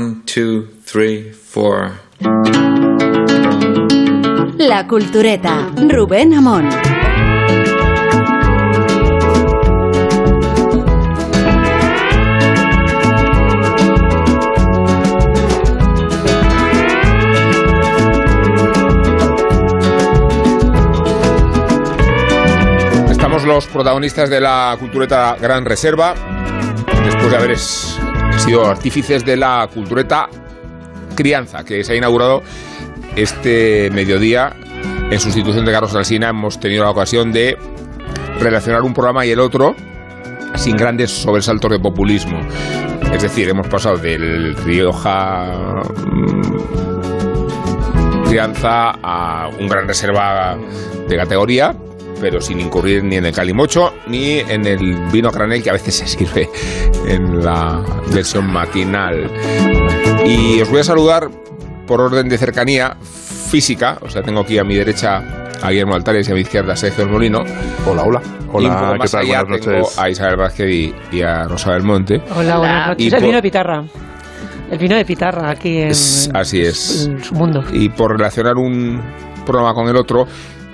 One, two, three, four. La Cultureta, Rubén Amón. Estamos los protagonistas de la cultureta Gran Reserva, después de haber es- sido artífices de la cultureta Crianza, que se ha inaugurado este mediodía en sustitución de Carlos Alsina. Hemos tenido la ocasión de relacionar un programa y el otro sin grandes sobresaltos de populismo. Es decir, hemos pasado del Rioja mm, Crianza a un gran reserva de categoría, pero sin incurrir ni en el calimocho ni en el vino granel que a veces se sirve en la versión matinal. Y os voy a saludar por orden de cercanía física, o sea, tengo aquí a mi derecha a Guillermo Altares y a mi izquierda a Sergio El Molino. Hola, hola. y un poco Hola, ¿qué tal? allá Buenas tengo noches. a Isabel Vázquez y, y a Rosa del Monte. Hola, buenas Y noches. El por- vino de Pitarra. El vino de Pitarra aquí en, Es- así es. en su mundo. Y por relacionar un programa con el otro,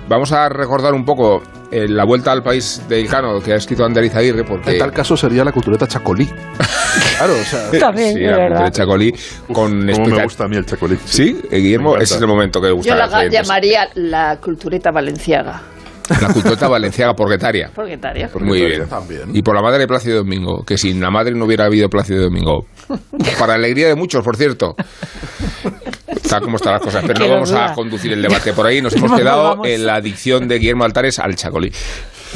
vamos a recordar un poco eh, la vuelta al país de Ilcano que ha escrito Ander Izaguirre, porque... En tal caso sería la cultureta chacolí. Claro, o sea... También, sí, la de Chacolí con Cómo me gusta a mí el chacolí. Sí, eh, Guillermo, Me ese es el momento que le gusta Yo a la llamaría la cultureta valenciaga. La cultureta valenciaga porquetaria. Porquetaria. Muy bien. También. Y por la madre de Plácido Domingo, que sin la madre no hubiera habido Plácido Domingo. Para alegría de muchos, por cierto. Está como están las cosas, pero no vamos a conducir el debate por ahí. Nos hemos quedado en la adicción de Guillermo Altares al chacolí.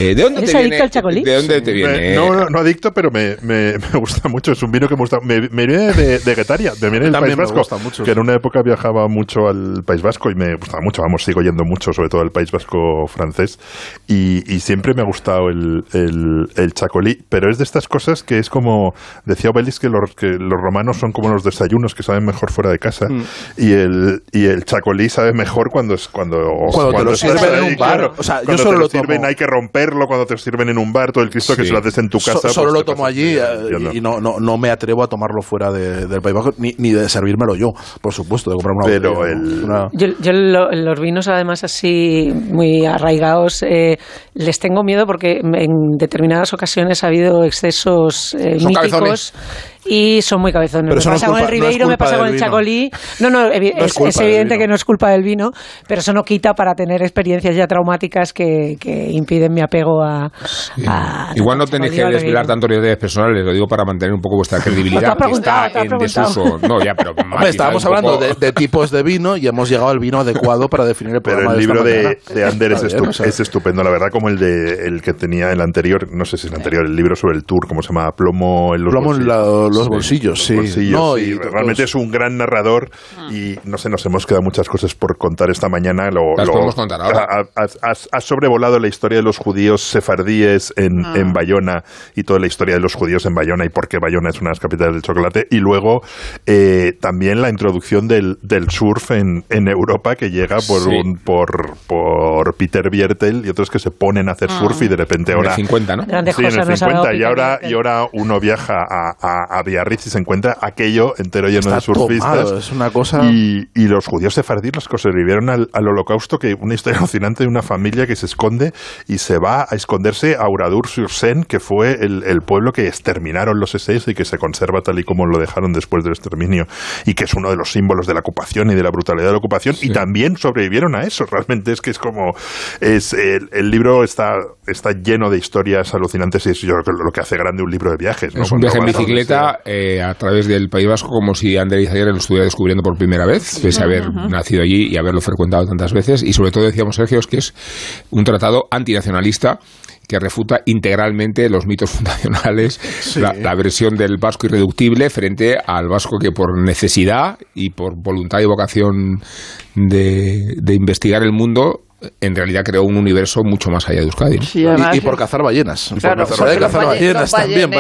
Eh, ¿De dónde ¿Eres te viene? adicto al chacolí? ¿De dónde te viene? Me- no, no, no adicto, pero me, me, me gusta mucho. Es un vino que me gusta. Me, me viene de, de Guetaria, me viene del País me Vasco. gusta mucho. Que en una época viajaba mucho al País Vasco y me gustaba mucho. Vamos, sigo yendo mucho, sobre todo al País Vasco francés. Y, y siempre me ha gustado el, el, el chacolí. Pero es de estas cosas que es como. Decía Obelis que los, que los romanos son como los desayunos que saben mejor fuera de casa. Mm. Y, el, y el chacolí sabe mejor cuando es cuando, Cuando te lo sirven en un bar. claro. O sea, yo Cuando solo te lo lo sirven tomo- hay que romperlo. Cuando te sirven en un bar, todo el Cristo que Sí. se lo haces en tu So- casa. solo pues lo te tomo allí bien, eh, y no, no, no me atrevo a tomarlo fuera de- del País Vasco, ni, ni de servírmelo yo, por supuesto, de comprarme una Pero botella, el- Una- Yo, yo lo- los vinos, además, así muy arraigados, eh, les tengo miedo porque en determinadas ocasiones ha habido excesos eh, míticos cabezones. y son muy cabezones. Pero me no pasa es con el culpa- no Ribeiro, me culpa pasa con del el vino. Chacolí. No, no, evi- No es es, culpa es evidente que no es culpa del vino, pero eso no quita para tener experiencias ya traumáticas que, que impiden mi apego a. a- Igual no tenéis que desvelar tantos detalles personales, lo digo para mantener un poco vuestra credibilidad que está en desuso. No, ya, pero Hombre, estábamos hablando de, de tipos de vino y hemos llegado al vino adecuado para definir el Pero programa el de esta libro de, mañana. de Ander es, estu- es estupendo, la verdad, como el de el que tenía el anterior, no sé si es el anterior, el libro sobre el tour, ¿cómo se llama? Plomo en los Plomo en bolsillos. la- los bolsillos, sí. bolsillos, No, sí. y realmente es un gran narrador y no sé, nos hemos quedado muchas cosas por contar esta mañana. Lo, Las lo- podemos contar ahora. ha- Has, has- has sobrevolado la historia de los judíos sefardíes en, en Bayona y toda la historia de los judíos en Bayona y por qué Bayona es una de las capitales del chocolate. Y luego eh, también la introducción del, del surf en, en Europa que llega por, Sí. un, por, por Peter Biertel y otros que se ponen a hacer surf y de repente En el ahora... 50, ¿no? Grandes Sí, en cosas el nos ha dado 50 y ahora, y ahora uno viaja a, a, a Biarritz y se encuentra aquello entero lleno Está de surfistas. tomado, es una cosa... Y, y los judíos sefardíes los que sobrevivieron al, al holocausto, que una historia alucinante de una familia que se esconde y se va a esconderse a Uradur-sur-Seine, que fue el, el pueblo que exterminaron los SS y que se conserva tal y como lo dejaron después del exterminio, y que es uno de los símbolos de la ocupación y de la brutalidad de la ocupación, y también sobrevivieron a eso. Realmente es que es como... es el, el libro está, está lleno de historias alucinantes y es yo creo que lo que hace grande un libro de viajes. ¿no? Es un Cuando viaje en bicicleta eh, a través del País Vasco como si Ander Izaguirre lo estuviera descubriendo por primera vez, pese a haber nacido allí y haberlo frecuentado tantas veces. Y sobre todo decíamos, Sergio, es que es un tratado antinacionalista que refuta integralmente los mitos fundacionales, la, la versión del vasco irreductible frente al vasco que por necesidad y por voluntad y vocación de, de investigar el mundo, en realidad creó un universo mucho más allá de Euskadi. ¿no? Sí, además Y, por cazar ballenas. Y Claro, por porque cazar, los, cazar ballenas también,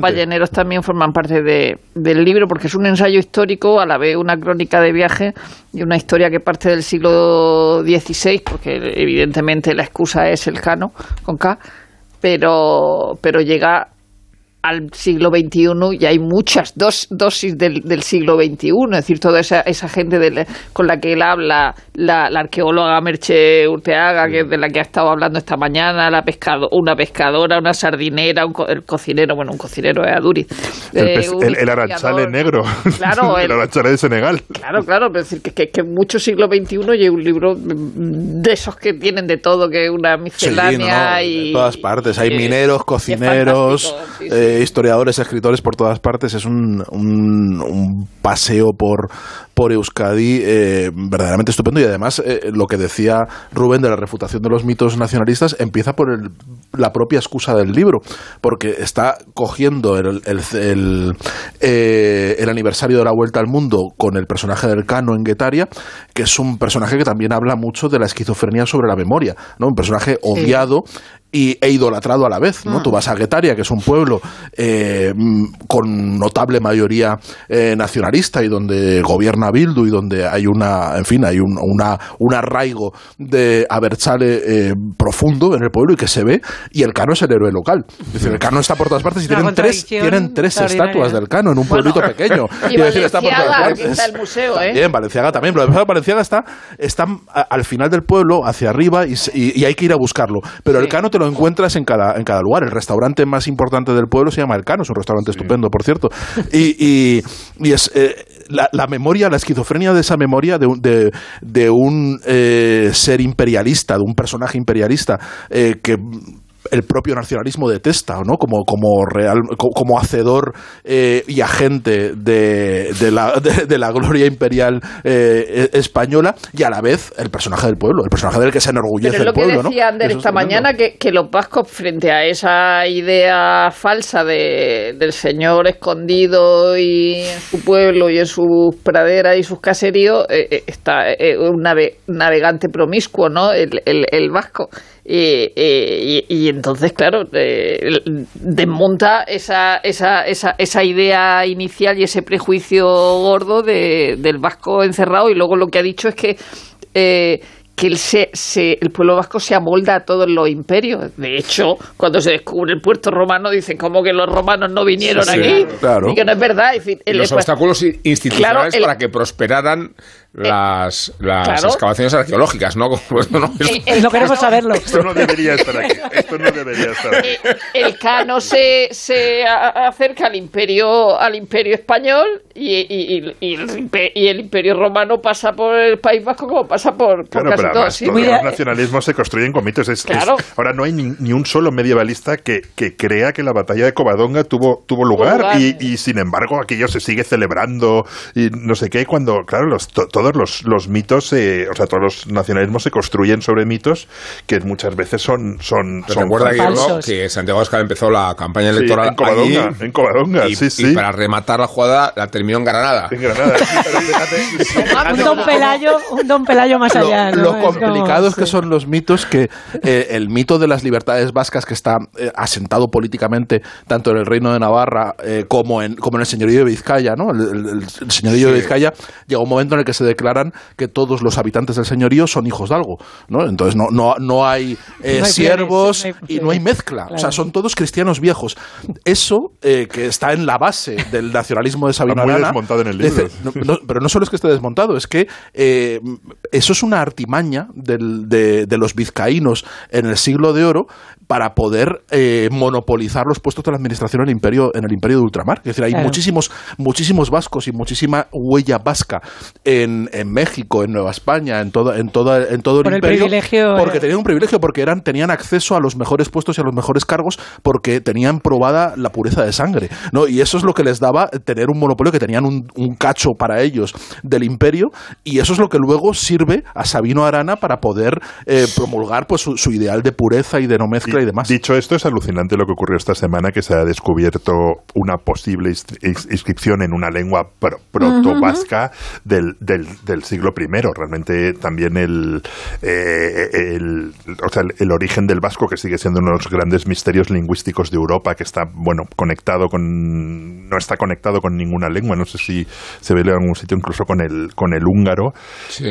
balleneros también forman parte de- del libro porque es un ensayo histórico, a la vez una crónica de viaje y una historia que parte del siglo XVI, porque evidentemente la excusa es el Cano, con K, pero, pero llega al siglo XXI y hay muchas dos, dosis del, del, siglo XXI, es decir, toda esa, esa gente de, con la que él habla, la, la, arqueóloga Merche Urteaga, que es de la que ha estado hablando esta mañana, la pescado, una pescadora, una sardinera, un co el cocinero, bueno, un cocinero es Aduriz. El, eh, el, el aranchale negro, claro, el, aranchale de Senegal. Claro, claro, pero es decir, que, que, que mucho siglo XXI y hay un libro de esos que tienen de todo, que es una miscelánea sí, y... De todas partes, hay mineros, cocineros... Eh, historiadores, escritores por todas partes. Es un, un, un paseo por, por Euskadi eh, verdaderamente estupendo y además eh, lo que decía Rubén de la refutación de los mitos nacionalistas empieza por el, la propia excusa del libro, porque está cogiendo el, el, el, eh, el, aniversario de la vuelta al mundo con el personaje del Cano en Guetaria, que es un personaje que también habla mucho de la esquizofrenia sobre la memoria, ¿no? un personaje odiado sí y, e idolatrado a la vez. ¿no? Mm. Tú vas a Guetaria, que es un pueblo eh, con notable mayoría eh, nacionalista y donde gobierna Bildu y donde hay una, en fin, hay un, una, un arraigo de Abertzale eh, profundo en el pueblo y que se ve, y el Cano es el héroe local. Es decir, el Cano está por todas partes y tienen tres, tienen tres estatuas del Cano en un pueblito pequeño. Y decir, está por todas partes. Está el museo, ¿eh? Bien, Valenciaga también, pero Valenciaga está, está al final del pueblo, hacia arriba, y, y, y hay que ir a buscarlo. Pero sí. el Cano te lo encuentras en cada, en cada lugar. El restaurante más importante del pueblo se llama El Cano, es un restaurante sí. estupendo, por cierto. Y, y, y es eh, la, la, memoria, la esquizofrenia de esa memoria de, un, de, de un eh, ser imperialista, de un personaje imperialista eh, que el propio nacionalismo detesta, ¿no? Como, como, real, como hacedor eh, y agente de, de, la, de, de, la, gloria imperial eh, española y a la vez el personaje del pueblo, el personaje del que se enorgullece Pero es el pueblo. lo que decía ¿no? Ander esta mañana, que, que, los vascos, frente a esa idea falsa de, del señor escondido y en su pueblo y en sus praderas y sus caseríos, eh, está un nave, navegante promiscuo, ¿no? El, el, el vasco. Y, y, y, entonces, claro, eh, desmonta esa, esa, esa, esa, idea inicial y ese prejuicio gordo de, del vasco encerrado. Y luego lo que ha dicho es que. Eh, que el, se, se, el, pueblo vasco se amolda a todos los imperios. De hecho, cuando se descubre el puerto romano, dicen como que los romanos no vinieron sí, aquí. Claro. Y que no es verdad. Es decir, el, los obstáculos institucionales claro, el, para que prosperaran las, las claro. excavaciones arqueológicas, ¿no? no, eh, no queremos saberlo. Esto no debería estar aquí. Esto no debería estar aquí. El Cano se, se acerca al imperio, al imperio español y, y, y, el, y, el, imperio romano pasa por el País Vasco como pasa por, por claro, casi todo. ¿sí? Todos los nacionalismos se construyen con mitos. Es, claro. es, ahora no hay ni, ni, un solo medievalista que, que, crea que la batalla de Covadonga tuvo, tuvo lugar, lugar. Y, sin embargo aquello se sigue celebrando y no sé qué, cuando, claro, los, to, todos los, los mitos, eh, o sea, todos los nacionalismos se construyen sobre mitos que muchas veces son... son, son recuerda, Guillermo, que Santiago Oscar empezó la campaña electoral sí, en Covadonga, allí, en Covadonga y, sí, sí. y para rematar la jugada la terminó en Granada. En Granada, un, don Pelayo, un Don Pelayo más allá. Lo, ¿no? lo es complicados como, que son los mitos, que eh, el mito de las libertades vascas que está eh, asentado políticamente tanto en el Reino de Navarra eh, como, en, como en el señorío de Vizcaya, ¿no? El, el, el señorío sí. de Vizcaya llega un momento en el que se declaran que todos los habitantes del señorío son hijos de algo, ¿no? Entonces no, no, no hay, eh, no siervos no y no hay mezcla, claro. o sea, son todos cristianos viejos. Eso eh, que está en la base del nacionalismo de Sabino muy Arana, desmontado en el libro. Dice, no, pero no solo es que esté desmontado, es que eh, eso es una artimaña del, de, de, los vizcaínos en el siglo de oro para poder eh, monopolizar los puestos de la administración en el imperio, en el imperio de ultramar. Es decir, hay claro. muchísimos, muchísimos vascos y muchísima huella vasca en, en México, en Nueva España, en todo, en toda, en todo el Por imperio. El privilegio, porque eh. tenían un privilegio, porque eran, tenían acceso a los mejores puestos y a los mejores cargos, porque tenían probada la pureza de sangre. ¿no? Y eso es lo que les daba tener un monopolio, que tenían un, un cacho para ellos del imperio, y eso es lo que luego sirve a Sabino Arana para poder eh, promulgar pues, su, su, ideal de pureza y de no mezcla y, y, demás. Dicho esto, es alucinante lo que ocurrió esta semana, que se ha descubierto una posible inscripción en una lengua proto-vasca del, del, del siglo I. Realmente también el, eh, el, o sea, el, origen del vasco, que sigue siendo uno de los grandes misterios lingüísticos de Europa, que está, bueno, conectado con... no está conectado con ninguna lengua, no sé si se ve en algún sitio incluso con el, con el húngaro,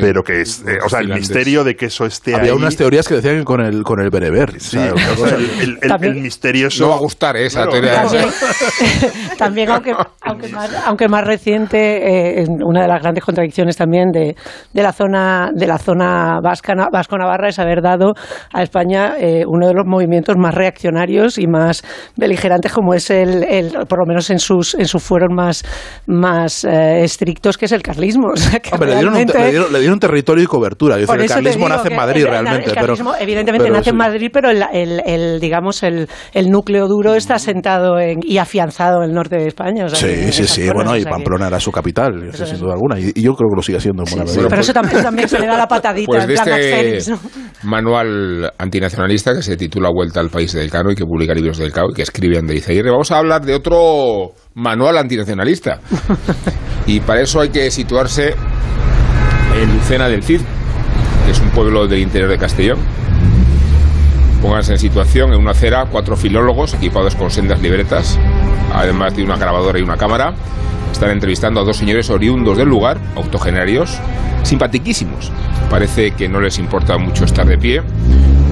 pero que es... eh, o sea, el misterio de que eso esté Había ahí... unas teorías que decían que con el, con el bereber. Sí, o sea, el, el- el- el misterioso... No va a gustar ¿eh? esa Claro. teoría. También, también, aunque, aunque, más, aunque más reciente, eh, una de las grandes contradicciones también de, de la zona de la zona vasca, vasco-navarra es haber dado a España eh, uno de los movimientos más reaccionarios y más beligerantes, como es el, el por lo menos en sus en sus fueros más más eh, estrictos, que es el carlismo. O sea, que Hombre, le dieron, un, le dieron- le dieron territorio y cobertura. Es por decir, el carlismo nace en Madrid el- realmente. el pero, evidentemente pero nace en. Madrid, pero el, el- digamos el, el núcleo duro está asentado en- y afianzado en el norte de España. o sea, que Sí, sí, sí. zonas, Bueno, o y que- Pamplona era su capital, sin duda alguna. Y, y yo creo que lo sigue siendo en buena Sí, medida. pero eso también, también se le da la patadita Pues en de plan este Asterix, ¿no? manual antinacionalista que se titula Vuelta al País del Cano y que publica libros del Cao y que escribe Andrés Aguirre, vamos a hablar de otro manual antinacionalista. y para eso hay que situarse en Lucena del Cid, que es un pueblo del interior de Castellón. Pónganse en situación, en una acera, cuatro filólogos equipados con sendas libretas, además de una grabadora y una cámara. Están entrevistando a dos señores oriundos del lugar, octogenarios, simpatiquísimos. Parece que no les importa mucho estar de pie,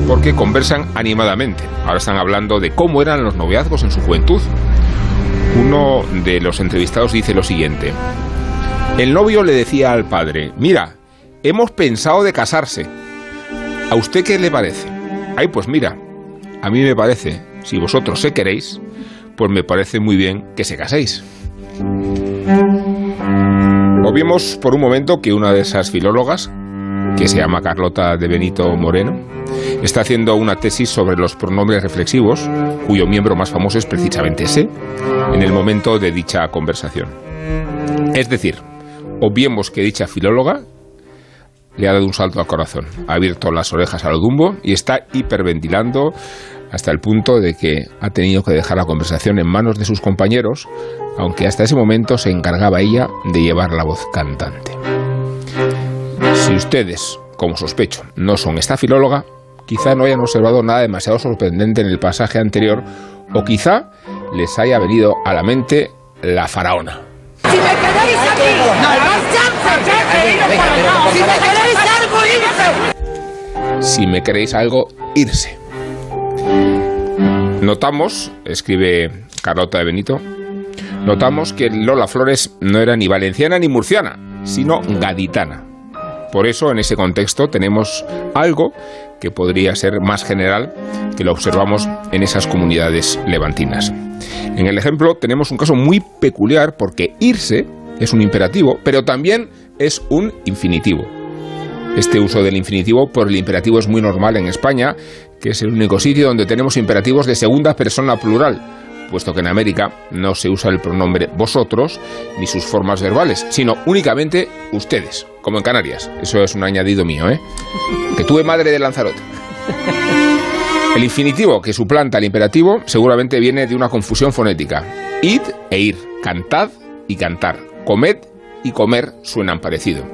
porque conversan animadamente. Ahora están hablando de cómo eran los noviazgos en su juventud. Uno de los entrevistados dice lo siguiente. El novio le decía al padre, mira, hemos pensado de casarse. ¿A usted qué le parece? Ay, pues mira, a mí me parece, si vosotros se queréis, pues me parece muy bien que se caséis. Obviemos por un momento que una de esas filólogas, que se llama Carlota de Benito Moreno, está haciendo una tesis sobre los pronombres reflexivos, cuyo miembro más famoso es precisamente ese, en el momento de dicha conversación. Es decir, obviemos que dicha filóloga le ha dado un salto al corazón, ha abierto las orejas al dumbo y está hiperventilando hasta el punto de que ha tenido que dejar la conversación en manos de sus compañeros, aunque hasta ese momento se encargaba ella de llevar la voz cantante. Si ustedes, como sospecho, no son esta filóloga, quizá no hayan observado nada demasiado sorprendente en el pasaje anterior o quizá les haya venido a la mente la faraona. Si me queréis aquí, no hay chance. Si me queréis algo, irse. Si me queréis algo, irse. Notamos, escribe Carlota de Benito, notamos que Lola Flores no era ni valenciana ni murciana, sino gaditana. Por eso, en ese contexto, tenemos algo que podría ser más general que lo observamos en esas comunidades levantinas. En el ejemplo tenemos un caso muy peculiar porque irse es un imperativo, pero también es un infinitivo. Este uso del infinitivo por el imperativo es muy normal en España, que es el único sitio donde tenemos imperativos de segunda persona plural, puesto que en América no se usa el pronombre vosotros ni sus formas verbales, sino únicamente ustedes, como en Canarias. Eso es un añadido mío, ¿eh? Que tuve madre de Lanzarote. El infinitivo que suplanta el imperativo seguramente viene de una confusión fonética. Id e ir, cantad y cantar, comed y comer suenan parecido.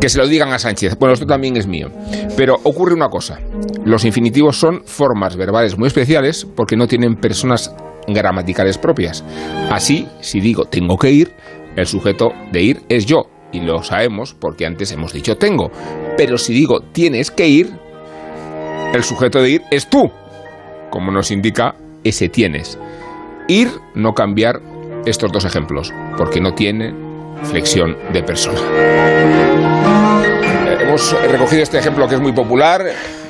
Que se lo digan a Sánchez. Bueno, esto también es mío. Pero ocurre una cosa. Los infinitivos son formas verbales muy especiales porque no tienen personas gramaticales propias. Así, si digo tengo que ir, el sujeto de ir es yo. Y lo sabemos porque antes hemos dicho tengo. Pero si digo tienes que ir, el sujeto de ir es tú. Como nos indica ese tienes. Ir, no cambiar estos dos ejemplos, porque no tiene flexión de persona. Eh, Hemos recogido este ejemplo que es muy popular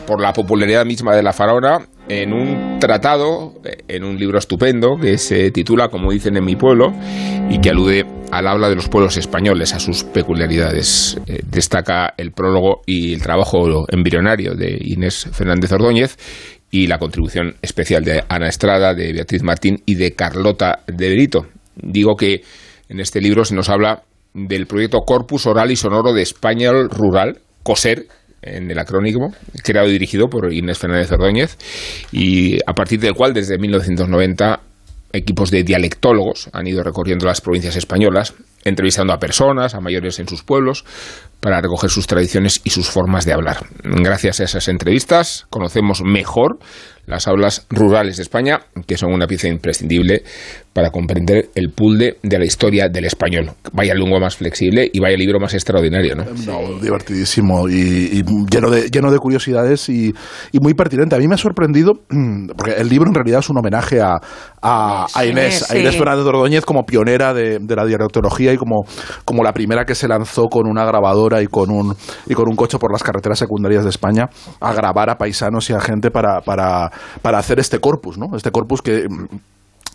por la popularidad misma de la faraona en un tratado, eh, en un libro estupendo que se titula, como dicen en mi pueblo, y que alude al habla de los pueblos españoles, a sus peculiaridades. Eh, destaca el prólogo y el trabajo embrionario de Inés Fernández Ordóñez y la contribución especial de Ana Estrada, de Beatriz Martín y de Carlota de Berito. Digo que en este libro se nos habla del proyecto Corpus Oral y Sonoro de Español Rural, COSER, en el acrónimo, creado y dirigido por Inés Fernández Ordóñez, y a partir del cual desde 1990 equipos de dialectólogos han ido recorriendo las provincias españolas, entrevistando a personas, a mayores en sus pueblos, para recoger sus tradiciones y sus formas de hablar. Gracias a esas entrevistas conocemos mejor las aulas rurales de España, que son una pieza imprescindible para comprender el puzzle de la historia del español. Vaya lengua más flexible y vaya libro más extraordinario, ¿no? No, divertidísimo y, y lleno, de, lleno de curiosidades y, y muy pertinente. A mí me ha sorprendido, mm, porque el libro en realidad es un homenaje a, a, a Inés, a Sí. Inés Fernández de Ordóñez como pionera de, de la dialectología como, como la primera que se lanzó con una grabadora y con un, y con un coche por las carreteras secundarias de España a grabar a paisanos y a gente para, para, para hacer este corpus, ¿no? Este corpus que...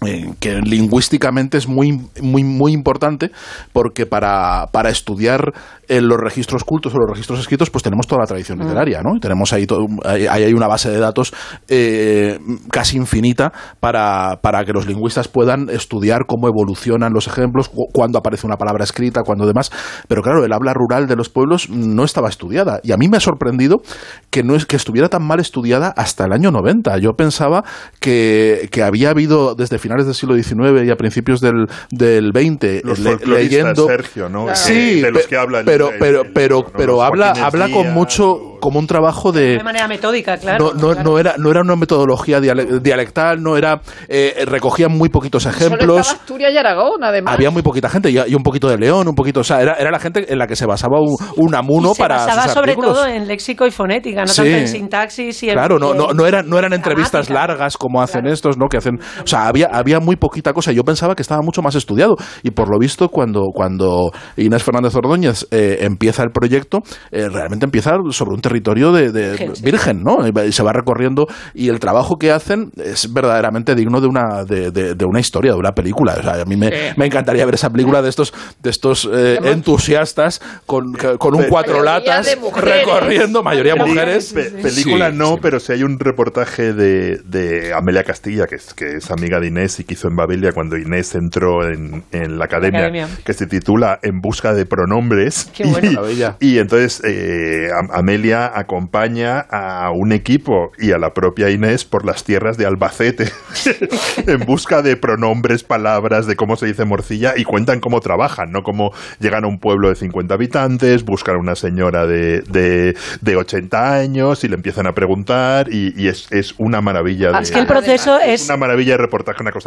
mm, eh, que lingüísticamente es muy, muy, muy importante porque para, para estudiar en los registros cultos o los registros escritos pues tenemos toda la tradición literaria, ¿no? Y tenemos ahí, todo, ahí ahí hay una base de datos eh, casi infinita para, para que los lingüistas puedan estudiar cómo evolucionan los ejemplos, cu- cuándo aparece una palabra escrita, cuándo demás. Pero claro, el habla rural de los pueblos no estaba estudiada. Y a mí me ha sorprendido que, no es, que estuviera tan mal estudiada hasta el año 90. Yo pensaba que, que había habido desde finales del siglo XIX y a principios del, del XX Los le- leyendo Sergio, ¿no? Sí, de los que habla el- pero el- pero el pero pero habla Joaquín habla con mucho como un trabajo de De manera metódica, claro. no, no, claro. no era no era una metodología diale- dialectal no era eh, recogía muy poquitos Solo ejemplos estaba Asturias y Aragón, además. había muy poquita gente y, y un poquito de León un poquito o sea era, era la gente en la que se basaba un, un amuno Y se para basaba sus sobre todo en léxico y fonética, no Sí. tanto en sintaxis y en- Claro, no, no, no, eran, no eran entrevistas largas como hacen Claro. estos, ¿no? Que hacen, o sea, había, había muy poquita cosa. Yo pensaba que estaba mucho más estudiado. Y por lo visto, cuando, cuando Inés Fernández Ordóñez eh, empieza el proyecto, eh, realmente empieza sobre un territorio de, de- Virgen, ¿no? Y se va recorriendo. Y el trabajo que hacen es verdaderamente digno de una, de, de- de una historia, de una película. O sea, a mí me, me encantaría ver esa película de estos, de estos eh, entusiastas con, con un cuatro latas recorriendo, mayoría Peli- mujeres. pe- película Sí, no, sí. pero si hay un reportaje de, de Amelia Castilla, que es, que es amiga de Inés y que hizo en Babelia cuando Inés entró en, en la academia, academia. que se titula En busca de pronombres. Qué bueno. y, Maravilla. y entonces eh, Am- Amelia acompaña a un equipo y a la propia Inés por las tierras de Albacete en busca de pronombres, palabras, de cómo se dice morcilla y cuentan cómo trabajan, ¿no? Cómo llegan a un pueblo de 50 habitantes, buscan a una señora de, de, de 80 años y le empiezan a preguntar y, y es, es una maravilla. De, Es que el proceso es... una maravilla de reportaje, una cosa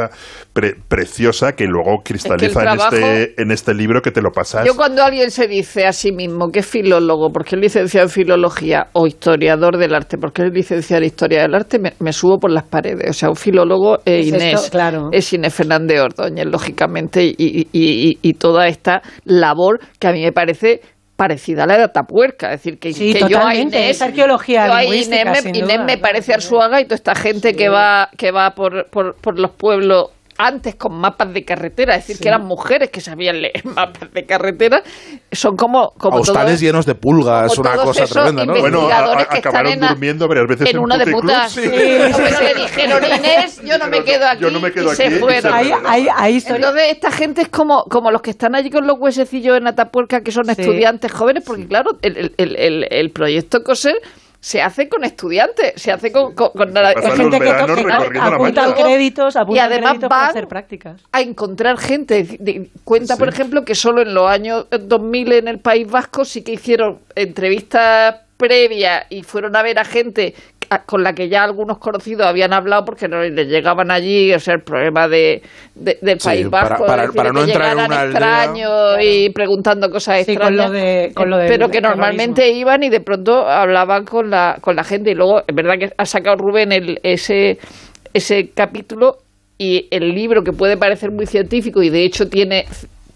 pre- preciosa que luego cristaliza en, trabajo- este, en este libro que te lo pasas. Yo cuando alguien se dice a sí mismo que es filólogo, porque es licenciado en filología, o historiador del arte, porque es licenciado en historia del arte, me, me subo por las paredes. O sea, un filólogo es Es esto, Inés, claro. es Inés Fernández Ordóñez, lógicamente, y, y- y- y toda esta labor que a mí me parece parecida a la de Atapuerca, es decir, que, Sí, que yo a totalmente, Inés, es arqueología yo a Inés, me, Inés duda, me parece Arzuaga y toda esta gente que va que va por, por, por los pueblos antes con mapas de carretera, es decir, que eran mujeres que sabían leer mapas de carretera, son como, como Hostales todos- llenos de pulgas, una cosa tremenda, ¿no? Bueno, a- a- acabaron durmiendo varias veces en en una de putas. sí. Pero le dijeron, Inés, yo no me quedo aquí. Yo no me quedo y se aquí, y se fueron. Hay, hay, hay historias... Entonces, esta gente es como, como los que están allí con los huesecillos en Atapuerca, que son Sí. estudiantes jóvenes, porque claro, el, el- el proyecto COSER se hace con estudiantes, se hace con, con, con gente que apunta créditos, apunta Y además créditos para van- hacer prácticas. a encontrar gente. Cuenta, por ejemplo, que solo en los años 2000 en el País Vasco sí que hicieron entrevistas previas y fueron a ver a gente con la que ya algunos conocidos habían hablado porque no les llegaban allí, o sea, el problema de, de- del Sí, País para- Vasco, para- decir, para no que entrar en aldea. extraños y preguntando cosas Sí, con extrañas, lo de- con lo del pero que normalmente terrorismo. iban y de pronto hablaban con la, con la gente y luego, es verdad que ha sacado Rubén el, ese, ese capítulo y el libro que puede parecer muy científico y de hecho tiene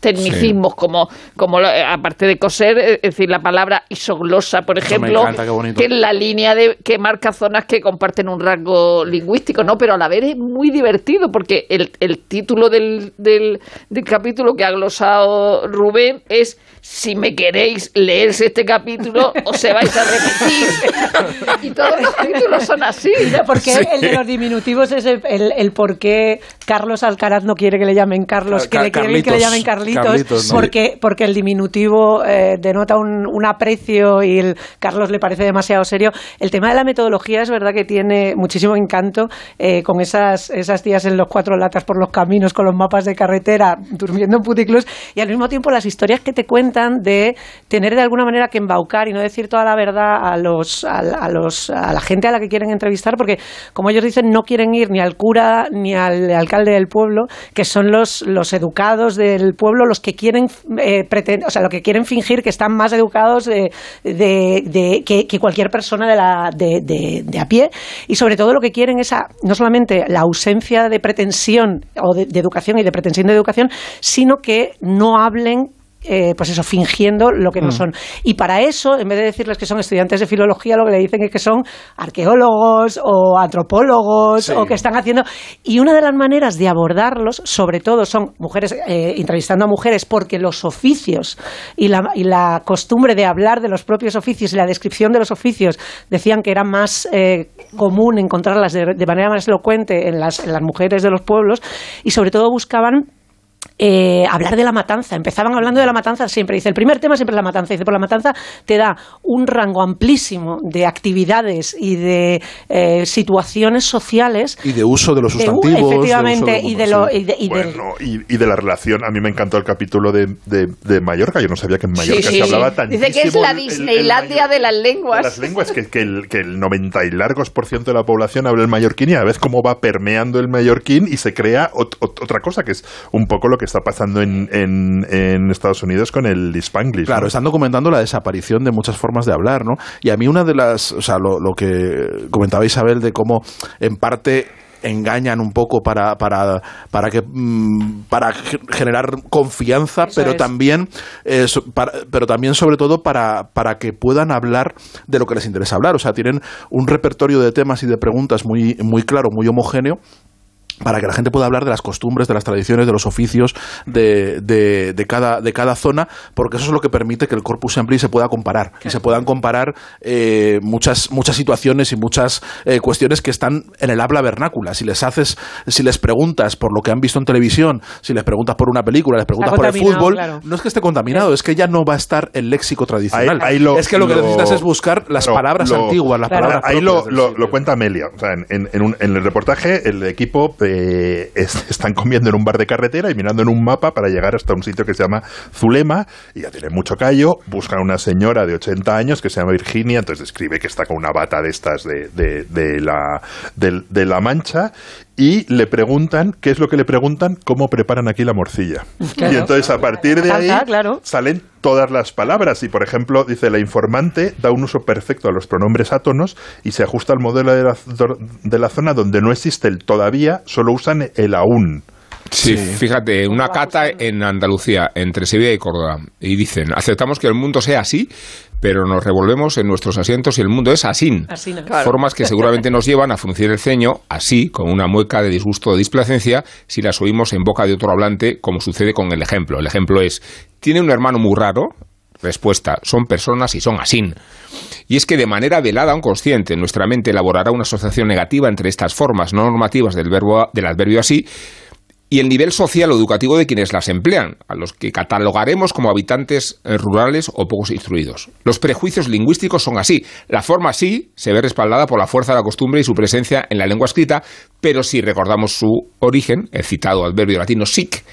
tecnicismos como, como lo- eh, aparte de coser, eh, es decir, la palabra isoglosa, por ejemplo, encanta, que es la línea de que marca zonas que comparten un rasgo lingüístico, ¿no? Pero a la vez es muy divertido porque el, el título del, del, del capítulo que ha glosado Rubén es si me queréis leerse este capítulo, os se vais a repetir. y todos los capítulos son así. Porque el de los diminutivos es el, el, por qué Carlos Alcaraz no quiere que le llamen Carlos, que le quieren que le llamen Carlitos, porque, porque el diminutivo eh, denota un, un, aprecio y el Carlos le parece demasiado serio. El tema de la metodología es verdad que tiene muchísimo encanto eh, con esas, esas tías en los cuatro latas por los caminos, con los mapas de carretera, durmiendo en puticlus, y al mismo tiempo las historias que te cuentan de tener de alguna manera que embaucar y no decir toda la verdad a los a, los a la gente a la que quieren entrevistar porque como ellos dicen no quieren ir ni al cura ni al alcalde del pueblo que son los los educados del pueblo los que quieren eh, o sea lo que quieren fingir que están más educados de, de, que, cualquier persona de la de, de, a pie. Y sobre todo lo que quieren es no solamente la ausencia de pretensión o de educación y de pretensión de educación sino que no hablen eh, pues eso, fingiendo lo que no mm. son. Y para eso, en vez de decirles que son estudiantes de filología, lo que le dicen es que son arqueólogos o antropólogos o que están haciendo. Y una de las maneras de abordarlos, sobre todo, son mujeres, eh, entrevistando a mujeres, porque los oficios y la, y la costumbre de hablar de los propios oficios y la descripción de los oficios decían que era más eh, común encontrarlas de, de, manera más elocuente en las, en las mujeres de los pueblos y sobre todo buscaban eh, hablar de la matanza. Empezaban hablando de la matanza siempre. Dice, el primer tema siempre es la matanza. Dice, por la matanza te da un rango amplísimo de actividades y de eh, situaciones sociales. Y de uso de los sustantivos. efectivamente, y, de de, la relación. A mí me encantó el capítulo de, de, Mallorca. Yo no sabía que en Mallorca se hablaba tantísimo. Dice que es la Disneylandia de las lenguas. las lenguas, que, que, el, que el 90 y largos por ciento de la población habla el mallorquín y a veces cómo va permeando el mallorquín y se crea otra cosa que es un poco lo que está pasando en, en, Estados Unidos con el Spanglish. Claro, están documentando la desaparición de muchas formas de hablar, ¿no? Y a mí una de las, o sea, lo, lo que comentaba Isabel de cómo en parte engañan un poco para, para, para, que, mm, para generar confianza, pero también, eh, pero también sobre todo para, para que puedan hablar de lo que les interesa hablar. O sea, tienen un repertorio de temas y de preguntas muy, muy claro, muy homogéneo para que la gente pueda hablar de las costumbres, de las tradiciones, de los oficios de, de, de, cada, de cada zona, porque eso es lo que permite que el corpus ampli se pueda comparar, y se puedan comparar eh, muchas, muchas situaciones y muchas eh, cuestiones que están en el habla vernácula. Si les haces, si les preguntas por lo que han visto en televisión, si les preguntas por una película, les preguntas por el fútbol, no es que esté contaminado, es que ya no va a estar el léxico tradicional. es que lo, que necesitas es buscar las palabras antiguas, las palabras Ahí lo, lo, cuenta Amelia. O sea, en, en, en el reportaje, el equipo eh, están comiendo en un bar de carretera y mirando en un mapa para llegar hasta un sitio que se llama Zulema y ya tiene mucho callo. Buscan a una señora de 80 años que se llama Virginia, entonces describe que está con una bata de estas de, de, la, de, la mancha y le preguntan, ¿qué es lo que le preguntan? ¿Cómo preparan aquí la morcilla? Y entonces a partir de ahí salen todas las palabras. Y por ejemplo, dice, la informante da un uso perfecto a los pronombres átonos y se ajusta al modelo de la, de la zona donde no existe el todavía, solo usan el aún. Sí, fíjate, una cata en Andalucía, entre Sevilla y Córdoba, y dicen, aceptamos que el mundo sea así, pero nos revolvemos en nuestros asientos y el mundo es así. Formas que seguramente nos llevan a fruncir el ceño, así, con una mueca de disgusto o displacencia, si las oímos en boca de otro hablante, como sucede con el ejemplo. El ejemplo es, ¿tiene un hermano muy raro? Respuesta, son personas y son así. Y es que de manera velada o consciente nuestra mente elaborará una asociación negativa entre estas formas no normativas del, verbo, del adverbio así y el nivel social o educativo de quienes las emplean, a los que catalogaremos como habitantes eh, rurales o pocos instruidos. Los prejuicios lingüísticos son así. La forma sí se ve respaldada por la fuerza de la costumbre y su presencia en la lengua escrita, pero si recordamos su origen, el citado adverbio latino sic,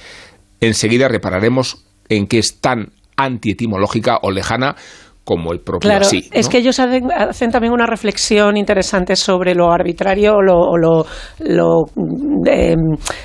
enseguida repararemos en que es tan antietimológica o lejana como el propio claro, así. Es que ellos hacen, también una reflexión interesante sobre lo arbitrario o lo, lo, lo, em,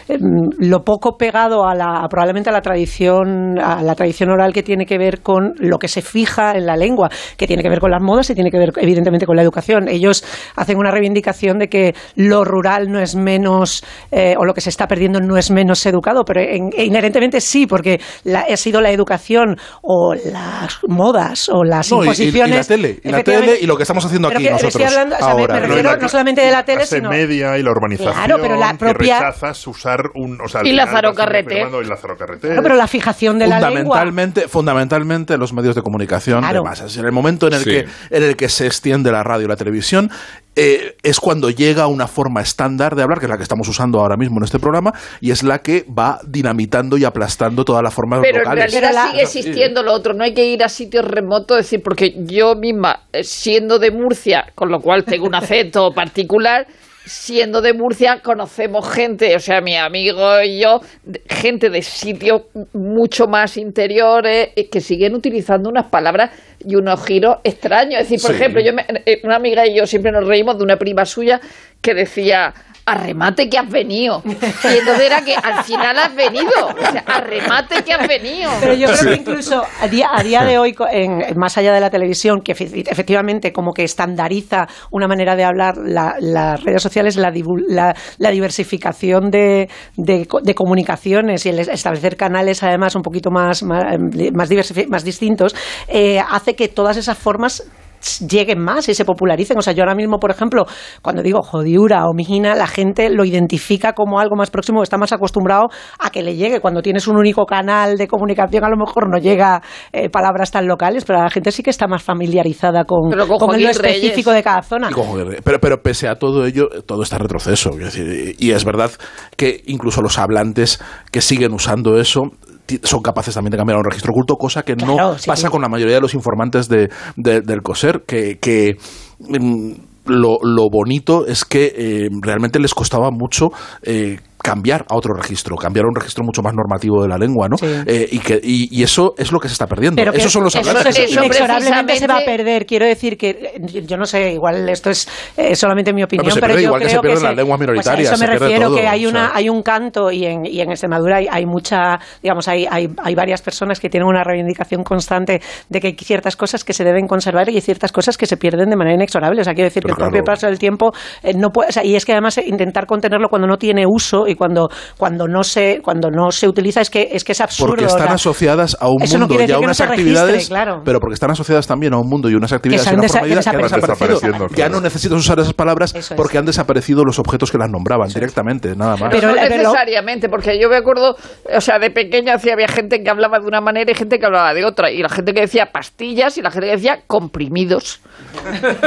em, lo, poco pegado a la, probablemente a la tradición, a la tradición oral que tiene que ver con lo que se fija en la lengua, que tiene que ver con las modas y tiene que ver evidentemente con la educación. Ellos hacen una reivindicación de que lo rural no es menos, eh, o lo que se está perdiendo no es menos educado, pero inherentemente sí, porque ha sido la educación o las modas o las las No, y- y- imposiciones. y la tele, y la tele y lo que estamos haciendo Pero aquí que nosotros estoy hablando, o sea, ahora. me ¿no? refiero la- no solamente de la tele, clase sino media y la urbanización Claro, pero la propia- que rechazas usar un o sea, Y Lázaro afirmando- y Lázaro Carreter. Claro, pero la fijación de la lengua. fundamentalmente, fundamentalmente los medios de comunicación Claro. de masas. En el momento en el, Sí. que, en el que se extiende la radio y la televisión, eh, es cuando llega una forma estándar de hablar, que es la que estamos usando ahora mismo en este programa, y es la que va dinamitando y aplastando todas las formas Pero en locales. realidad Pero la- sigue existiendo lo otro. No hay que ir a sitios remotos, es decir, porque yo misma, eh, siendo de Murcia, con lo cual tengo un acento particular, siendo de Murcia conocemos gente, o sea, mi amigo y yo, gente de sitios mucho más interiores eh, que siguen utilizando unas palabras y unos giros extraños. Es decir, por Sí. ejemplo, yo me- eh, una amiga y yo siempre nos reímos de una prima suya que decía arremate que has venido. Y entonces era que al final has venido. O sea, arremate que has venido. Pero yo creo que incluso a día, a día de hoy, en- más allá de la televisión, que efe- efectivamente como que estandariza una manera de hablar la- las redes sociales, la, divu- la- la diversificación de, de co- de comunicaciones y el es- establecer canales además un poquito más, más, más, más distintos, eh, hace que todas esas formas lleguen más y se popularizen. O sea, yo ahora mismo, por ejemplo, cuando digo jodiura o mijina, la gente lo identifica como algo más próximo, está más acostumbrado a que le llegue. Cuando tienes un único canal de comunicación, a lo mejor no llega eh, palabras tan locales, pero la gente sí que está más familiarizada con, con con lo específico Reyes. de cada zona. Pero, pero pese a todo ello, todo está retroceso. quiero decir, y es verdad que incluso los hablantes que siguen usando eso son capaces también de cambiar a un registro oculto, cosa que no sí, pasa sí. con la mayoría de los informantes de, de- del COSER, que, que, mm, lo, lo bonito es que eh, realmente les costaba mucho eh, cambiar a otro registro, cambiar a un registro mucho más normativo de la lengua, ¿no? Sí. Eh, y, que, y, y eso es lo que se está perdiendo. Pero que Esos son los eso- hablantes. eso inexorablemente se va a perder. Quiero decir que, eh, yo no sé, igual esto es eh, solamente mi opinión, pero se pero, pierde yo igual que creo se pierden se- las lenguas pues a minoritarias, eso me refiero, todo, que hay, o una, sea. hay un canto y en, y en Extremadura hay, hay mucha, digamos, hay, hay, hay varias personas que tienen una reivindicación constante de que hay ciertas cosas que se deben conservar y hay ciertas cosas que se pierden de manera inexorable. O sea, quiero decir Pero que el propio paso del tiempo eh, no puede, o sea, y es que además intentar contenerlo cuando no tiene uso y cuando, cuando no se, cuando no se utiliza es que es que es absurdo. Porque o están sea, asociadas a un no mundo y a no unas registre, actividades, claro. pero porque están asociadas también a un mundo y unas actividades han desa- que han que desaparecido. desapareciendo, Ya no necesitas usar esas palabras es. porque han desaparecido los objetos que las nombraban directamente, nada más. Pero no necesariamente, porque yo me acuerdo, o sea, de pequeña hacía, había gente que hablaba de una manera y gente que hablaba de otra. Y la gente que decía pastillas y la gente que decía comprimidos.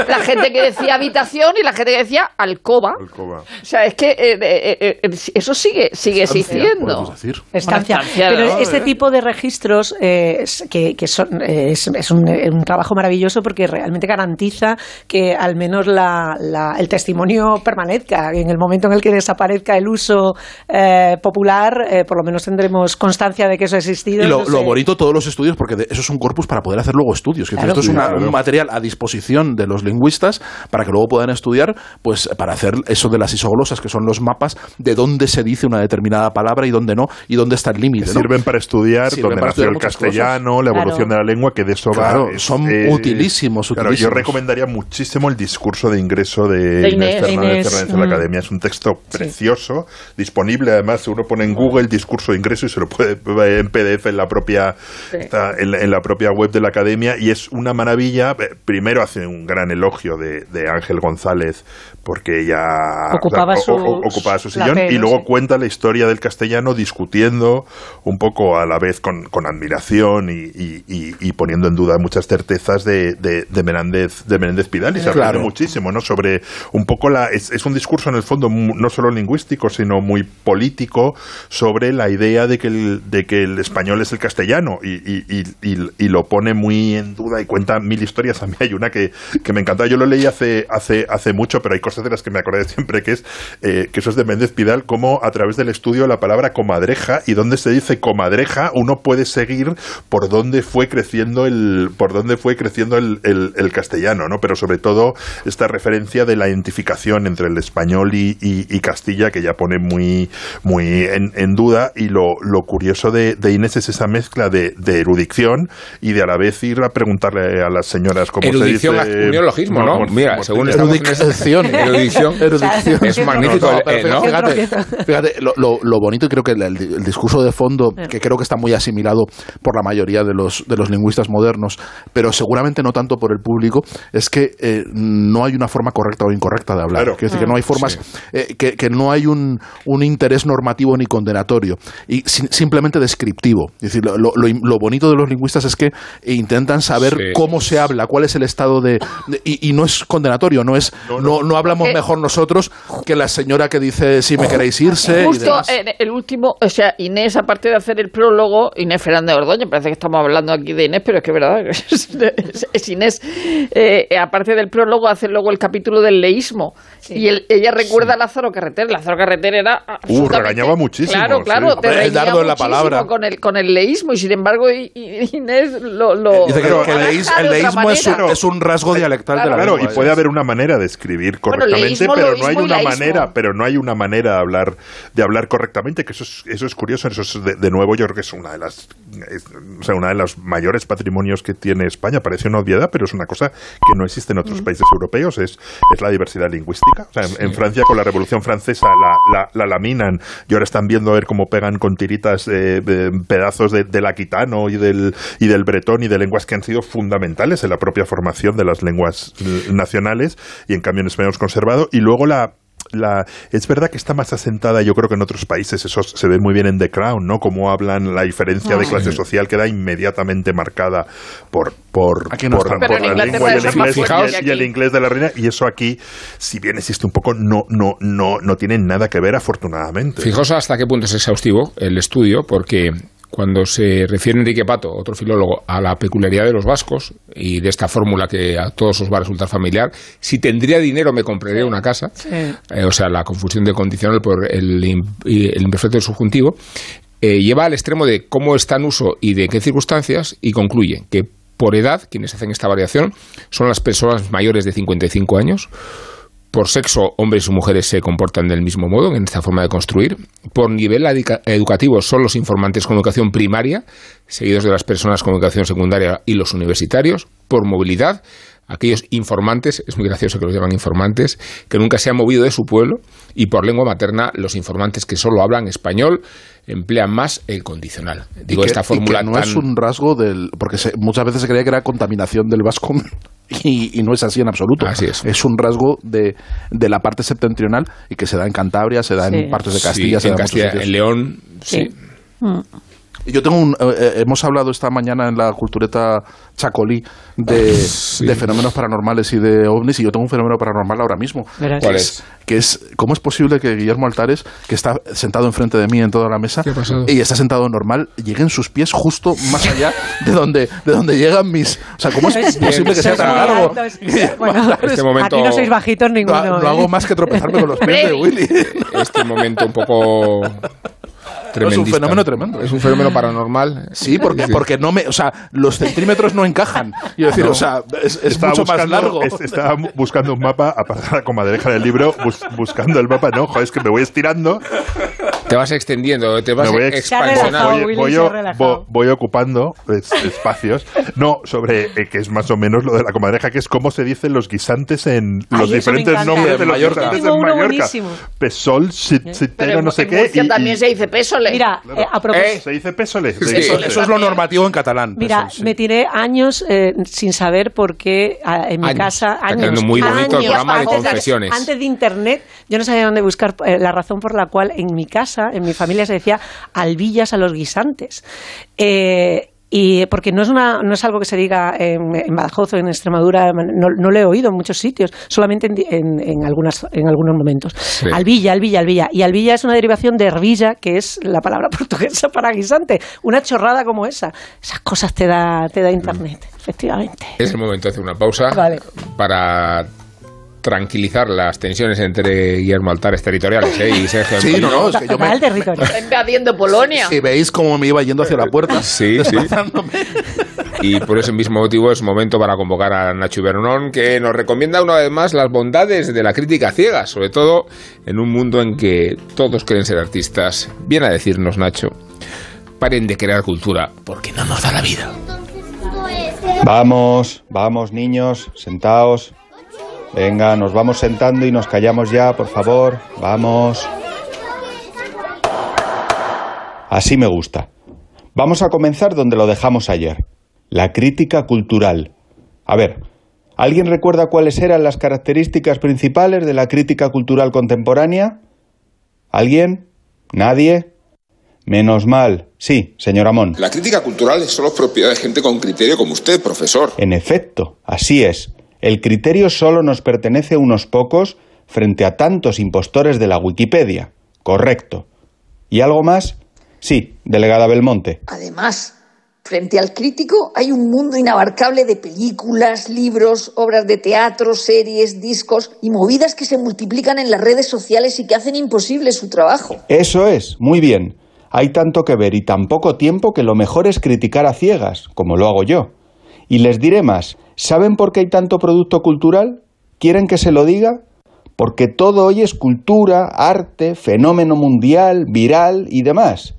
La gente que decía habitación y la gente que decía alcoba. Alcoba. O sea, es que eh, eh, eh, eso sigue, sigue existiendo. Podemos decir. Estancia. Estancia, Pero este tipo de registros eh, es, que, que son, eh, es, es un, un trabajo maravilloso porque realmente garantiza que al menos la, la- el testimonio permanezca. En el momento en el que desaparezca el uso eh, popular, eh, por lo menos tendremos constancia de que eso ha existido. Y lo, No lo sé. bonito, todos los estudios, porque de- eso es un corpus para poder hacer luego estudios. Que Claro. esto es Sí, una- claro. un material a disposición de los lingüistas para que luego puedan estudiar, pues para hacer eso de las isoglosas, que son los mapas de dónde se dice una determinada palabra y dónde no, y dónde está el límite. Sirven para estudiar Sirven dónde para nació estudiar el castellano, la Claro. evolución de la lengua, que de eso Claro, va. son utilísimos, Claro, utilísimos. yo recomendaría muchísimo el discurso de ingreso de, De Inés Inés. Fernández Inés, Fernández en la mm. Academia. Es un texto precioso, disponible además, uno pone en Google discurso de ingreso y se lo puede ver en PDF en la propia, en, la, en la propia web de la Academia y es una maravilla. Eh, Primero hace un gran elogio de, de Ángel González porque ella Ocupaba o- o- o- su la sillón pena, y luego sí. cuenta la historia del castellano discutiendo un poco a la vez con, con admiración y, y- y- y poniendo en duda muchas certezas de, de, de Menéndez de Menéndez Pidal y se Claro. muchísimo no sobre un poco la es, es un discurso en el fondo mu- no solo lingüístico sino muy político sobre la idea de que el, de que el español es el castellano y, y- y- y- y lo pone muy en duda y cuenta mil historias a mí hay una que, que me encanta yo lo leí hace hace hace mucho pero hay cosas de las que me acordé siempre que es eh, que eso es de Méndez Pidal como a través del estudio la palabra comadreja y donde se dice comadreja uno puede seguir por dónde fue creciendo el por dónde fue creciendo el, el- el castellano no pero sobre todo esta referencia de la identificación entre el español y, y- Castilla que ya pone muy muy en, duda. Y lo, lo curioso de, de Inés es esa mezcla de, de erudición y de a la vez ir a preguntarle a las señoras cómo se dice un neologismo, ¿no? Mira, según en Erudición. erudición, Erudición. es magnífico, No, no, eh, fíjate, Fíjate, lo, lo- lo bonito y creo que el, el discurso de fondo, que creo que está muy asimilado por la mayoría de los, de los lingüistas modernos, pero seguramente no tanto por el público, es que eh, no hay una forma correcta o incorrecta de hablar. Claro. Quiero decir que no hay formas, eh, que, que no hay un, un interés normativo ni condenatorio, y sim- simplemente descriptivo. Es decir, lo, lo- lo- lo bonito de los lingüistas es que intentan saber Sí. cómo se habla, cuál es el estado de... de- y, y no es condenatorio, no es... No, no, hablamos Eh, mejor nosotros que la señora que dice si me queréis irse y Justo demás. en el último, o sea, Inés, aparte de hacer el prólogo, Inés Fernández Ordóñez, parece que estamos hablando aquí de Inés, pero es que es verdad, es, es Inés, eh, aparte del prólogo, hace luego el capítulo del leísmo. Y el- ella recuerda a Lázaro Carreter. Lázaro Carreter era. absolutamente- regañaba muchísimo, Claro, sí. claro, te Hombre, el reñía dardo en la palabra. Con el, con el leísmo, y sin embargo, Inés lo. lo Dice que, Pero- que el, leís- el leísmo es, un- es un rasgo dialectal de la Claro, y puede haber una manera de escribir Bueno, correctamente, leísmo, pero no hay una manera, pero no hay una manera de hablar, de hablar correctamente, que eso es, eso es curioso, eso es de, de nuevo yo creo que es una de las, es- o sea, una de los mayores patrimonios que tiene España. Parece una obviedad, pero es una cosa que no existe en otros países europeos, es, es la diversidad lingüística. O sea, en, en Francia con la Revolución Francesa la, la, la laminan y ahora están viendo a ver cómo pegan con tiritas eh, eh, pedazos de- del aquitano y del, y del bretón y de lenguas que han sido fundamentales en la propia formación de las lenguas nacionales y en cambio en España hemos conservado. Y luego la, la, es verdad que está más asentada, yo creo que en otros países, eso se ve muy bien en The Crown, ¿no? Cómo hablan, la diferencia de clase social queda inmediatamente marcada por, por, Aquí no por, por la lengua y el, es inglés, y el- y inglés de la reina. Y eso aquí, si bien existe un poco, no, no, no, no tiene nada que ver, afortunadamente. Fijaos hasta qué punto es exhaustivo el estudio, porque cuando se refiere Enrique Pato, otro filólogo, a la peculiaridad de los vascos y de esta fórmula que a todos os va a resultar familiar, si tendría dinero me compraría una casa, eh, o sea, la confusión de condicional por el, el imperfecto del subjuntivo, eh, lleva al extremo de cómo está en uso y de qué circunstancias y concluye que por edad, quienes hacen esta variación son las personas mayores de 55 años, por sexo, hombres y mujeres se comportan del mismo modo en esta forma de construir. Por nivel educativo son los informantes con educación primaria, seguidos de las personas con educación secundaria y los universitarios. Por movilidad, aquellos informantes, es muy gracioso que los llaman informantes, que nunca se han movido de su pueblo. Y por lengua materna, los informantes que solo hablan español emplean más el condicional. Digo, Y que- esta y fórmula que no tan- es un rasgo del porque se- muchas veces se creía que era contaminación del vasco y, y no es así en absoluto Así es. un rasgo de, de la parte septentrional y que se da en Cantabria se da Sí. en partes de Sí, Castilla se da en muchos Castilla, en León, sí. Yo tengo un, eh, eh, hemos hablado esta mañana en la cultureta Chacolí de, Sí. de fenómenos paranormales y de ovnis y yo tengo un fenómeno paranormal ahora mismo. Verás. ¿Cuál que es? Que es cómo es posible que Guillermo Altares, que está sentado enfrente de mí en toda la mesa y está sentado normal, lleguen sus pies justo más allá de donde de donde llegan mis, o sea, cómo es posible que sea tan largo? altos. Bueno, Altares. Este momento- aquí no sois bajitos no, ninguno. no ¿eh? hago más que tropezarme con los pies de Willy. Este momento un poco tremendista. fenómeno tremendo. Es un fenómeno paranormal. Sí, porque, porque no me, o sea, los centímetros no encajan. Quiero decir, o sea, es, es Estaba mucho más buscando- largo. es- estaba buscando un mapa, aparte de la comadreja del libro, bus- buscando el mapa. No, joder, es que me voy estirando, Te vas extendiendo, te vas voy, expansionando. Voy, voy- voy- voy ocupando es- espacios. No, sobre eh, que es más o menos lo de la comadreja, que es cómo se dicen los guisantes en Ay, los me diferentes nombres de los Mallorca. guisantes en Mallorca. buenísimo. Pesol, Sitero, Pero no sé en qué. Y- también se dice pésole. Mira, eh, a propósito. Se dice pésole. Sí, Eso, es lo normativo en catalán. Mira, sí. me tiré años eh, sin saber por qué en mi Años. casa. Está Años, quedando muy bonito el años, programa de antes confesiones. Antes de internet, yo no sabía dónde buscar eh, la razón por la cual en mi casa, en mi familia, se decía albillas a los guisantes. Eh, y porque no es una no es algo que se diga en, en Badajoz o en Extremadura no, no lo he oído en muchos sitios solamente en, di- en, en algunas en algunos momentos. Albilla albilla albilla y albilla es una derivación de herbilla que es la palabra portuguesa para guisante. Una chorrada como esa. Esas cosas te da te da internet efectivamente. Es el momento de hacer una pausa Vale. para tranquilizar las tensiones entre Guillermo Altares territoriales ¿eh? y Sergio Sí, no, no, es que yo me, territorio Está invadiendo Polonia. si veis cómo me iba yendo hacia la puerta. Sí, sí. Y por ese mismo motivo es momento para convocar a Nacho Ibernón, que nos recomienda una vez más las bondades de la crítica ciega, sobre todo en un mundo en que todos quieren ser artistas. Viene a decirnos, Nacho, paren de crear cultura, porque no nos da la vida. Vamos, vamos niños, sentaos. Venga, nos vamos sentando y nos callamos ya, por favor. Vamos. Así me gusta. Vamos a comenzar donde lo dejamos ayer. La crítica cultural. A ver, ¿alguien recuerda cuáles eran las características principales de la crítica cultural contemporánea? ¿Alguien? ¿Nadie? Menos mal. Sí, señor Amón. La crítica cultural es solo propiedad de gente con criterio como usted, profesor. En efecto, así es. El criterio solo nos pertenece a unos pocos frente a tantos impostores de la Wikipedia. Correcto. ¿Y algo más? Sí, delegada Belmonte. Además, frente al crítico hay un mundo inabarcable de películas, libros, obras de teatro, series, discos y movidas que se multiplican en las redes sociales y que hacen imposible su trabajo. Eso es, muy bien. Hay tanto que ver y tan poco tiempo que lo mejor es criticar a ciegas, como lo hago yo. Y les diré más, ¿saben por qué hay tanto producto cultural? ¿Quieren que se lo diga? Porque todo hoy es cultura, arte, fenómeno mundial, viral y demás.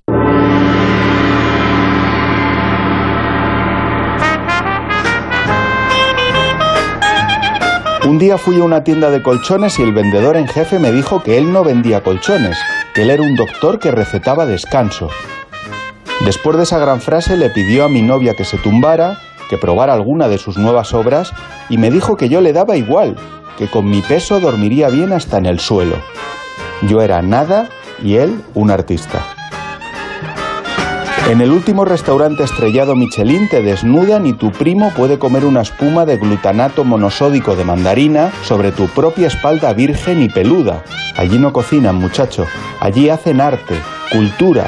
Un día fui a una tienda de colchones y el vendedor en jefe me dijo que él no vendía colchones, que él era un doctor que recetaba descanso. Después de esa gran frase le pidió a mi novia que se tumbara, que probara alguna de sus nuevas obras y me dijo que yo le daba igual, que con mi peso dormiría bien hasta en el suelo. Yo era nada y él un artista. En el último restaurante estrellado Michelin te desnudan y tu primo puede comer una espuma de glutanato monosódico de mandarina sobre tu propia espalda virgen y peluda. Allí no cocinan, muchacho. Allí hacen arte, cultura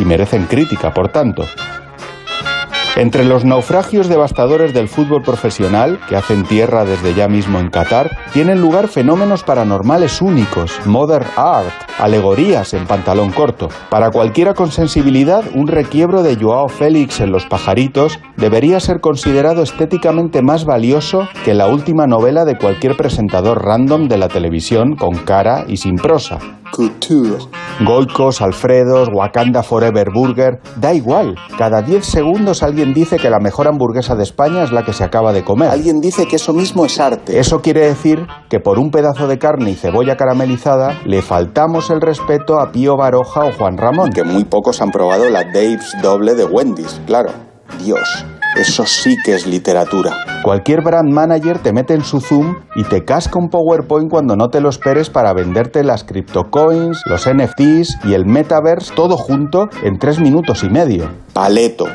y merecen crítica, por tanto. Entre los naufragios devastadores del fútbol profesional, que hacen tierra desde ya mismo en Qatar, tienen lugar fenómenos paranormales únicos, modern art, alegorías en pantalón corto. Para cualquiera con sensibilidad, un requiebro de Joao Félix en Los pajaritos debería ser considerado estéticamente más valioso que la última novela de cualquier presentador random de la televisión con cara y sin prosa. Couture. Goikos, Alfredos, Wakanda Forever Burger, da igual. Cada 10 segundos alguien dice que la mejor hamburguesa de España es la que se acaba de comer. Alguien dice que eso mismo es arte. Eso quiere decir que por un pedazo de carne y cebolla caramelizada le faltamos el respeto a Pío Baroja o Juan Ramón. Que muy pocos han probado la Dave's doble de Wendy's, claro. Dios. Eso sí que es literatura. Cualquier brand manager te mete en su Zoom y te casca un PowerPoint cuando no te lo esperes para venderte las CryptoCoins, los NFTs y el Metaverse todo junto en tres minutos y medio. Paleto.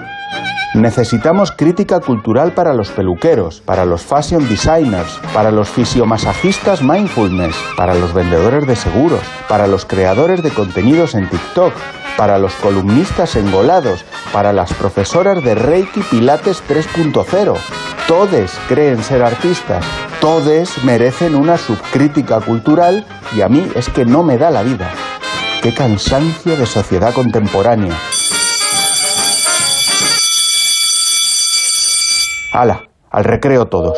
Necesitamos crítica cultural para los peluqueros, para los fashion designers, para los fisiomasajistas mindfulness, para los vendedores de seguros, para los creadores de contenidos en TikTok, para los columnistas engolados, para las profesoras de Reiki Pilates 3.0. Todes creen ser artistas, todes merecen una subcrítica cultural y a mí es que no me da la vida. Qué cansancio de sociedad contemporánea. Hala, al recreo todos.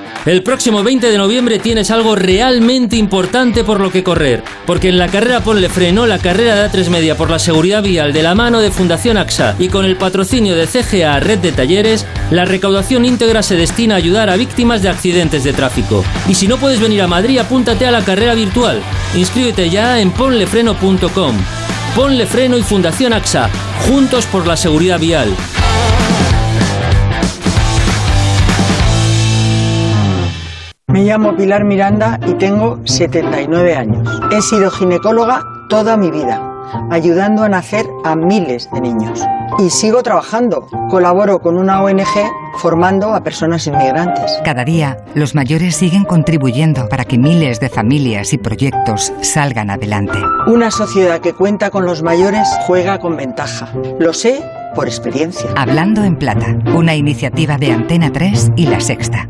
El próximo 20 de noviembre tienes algo realmente importante por lo que correr, porque en la carrera Ponle Freno, la carrera de A3 Media por la seguridad vial de la mano de Fundación AXA y con el patrocinio de CGA Red de Talleres, la recaudación íntegra se destina a ayudar a víctimas de accidentes de tráfico. Y si no puedes venir a Madrid, apúntate a la carrera virtual. Inscríbete ya en ponlefreno.com. Ponle Freno y Fundación AXA, juntos por la seguridad vial. Me llamo Pilar Miranda y tengo 79 años. He sido ginecóloga toda mi vida, ayudando a nacer a miles de niños. Y sigo trabajando. Colaboro con una ONG formando a personas inmigrantes. Cada día, los mayores siguen contribuyendo para que miles de familias y proyectos salgan adelante. Una sociedad que cuenta con los mayores juega con ventaja. Lo sé por experiencia. Hablando en Plata, una iniciativa de Antena 3 y La Sexta.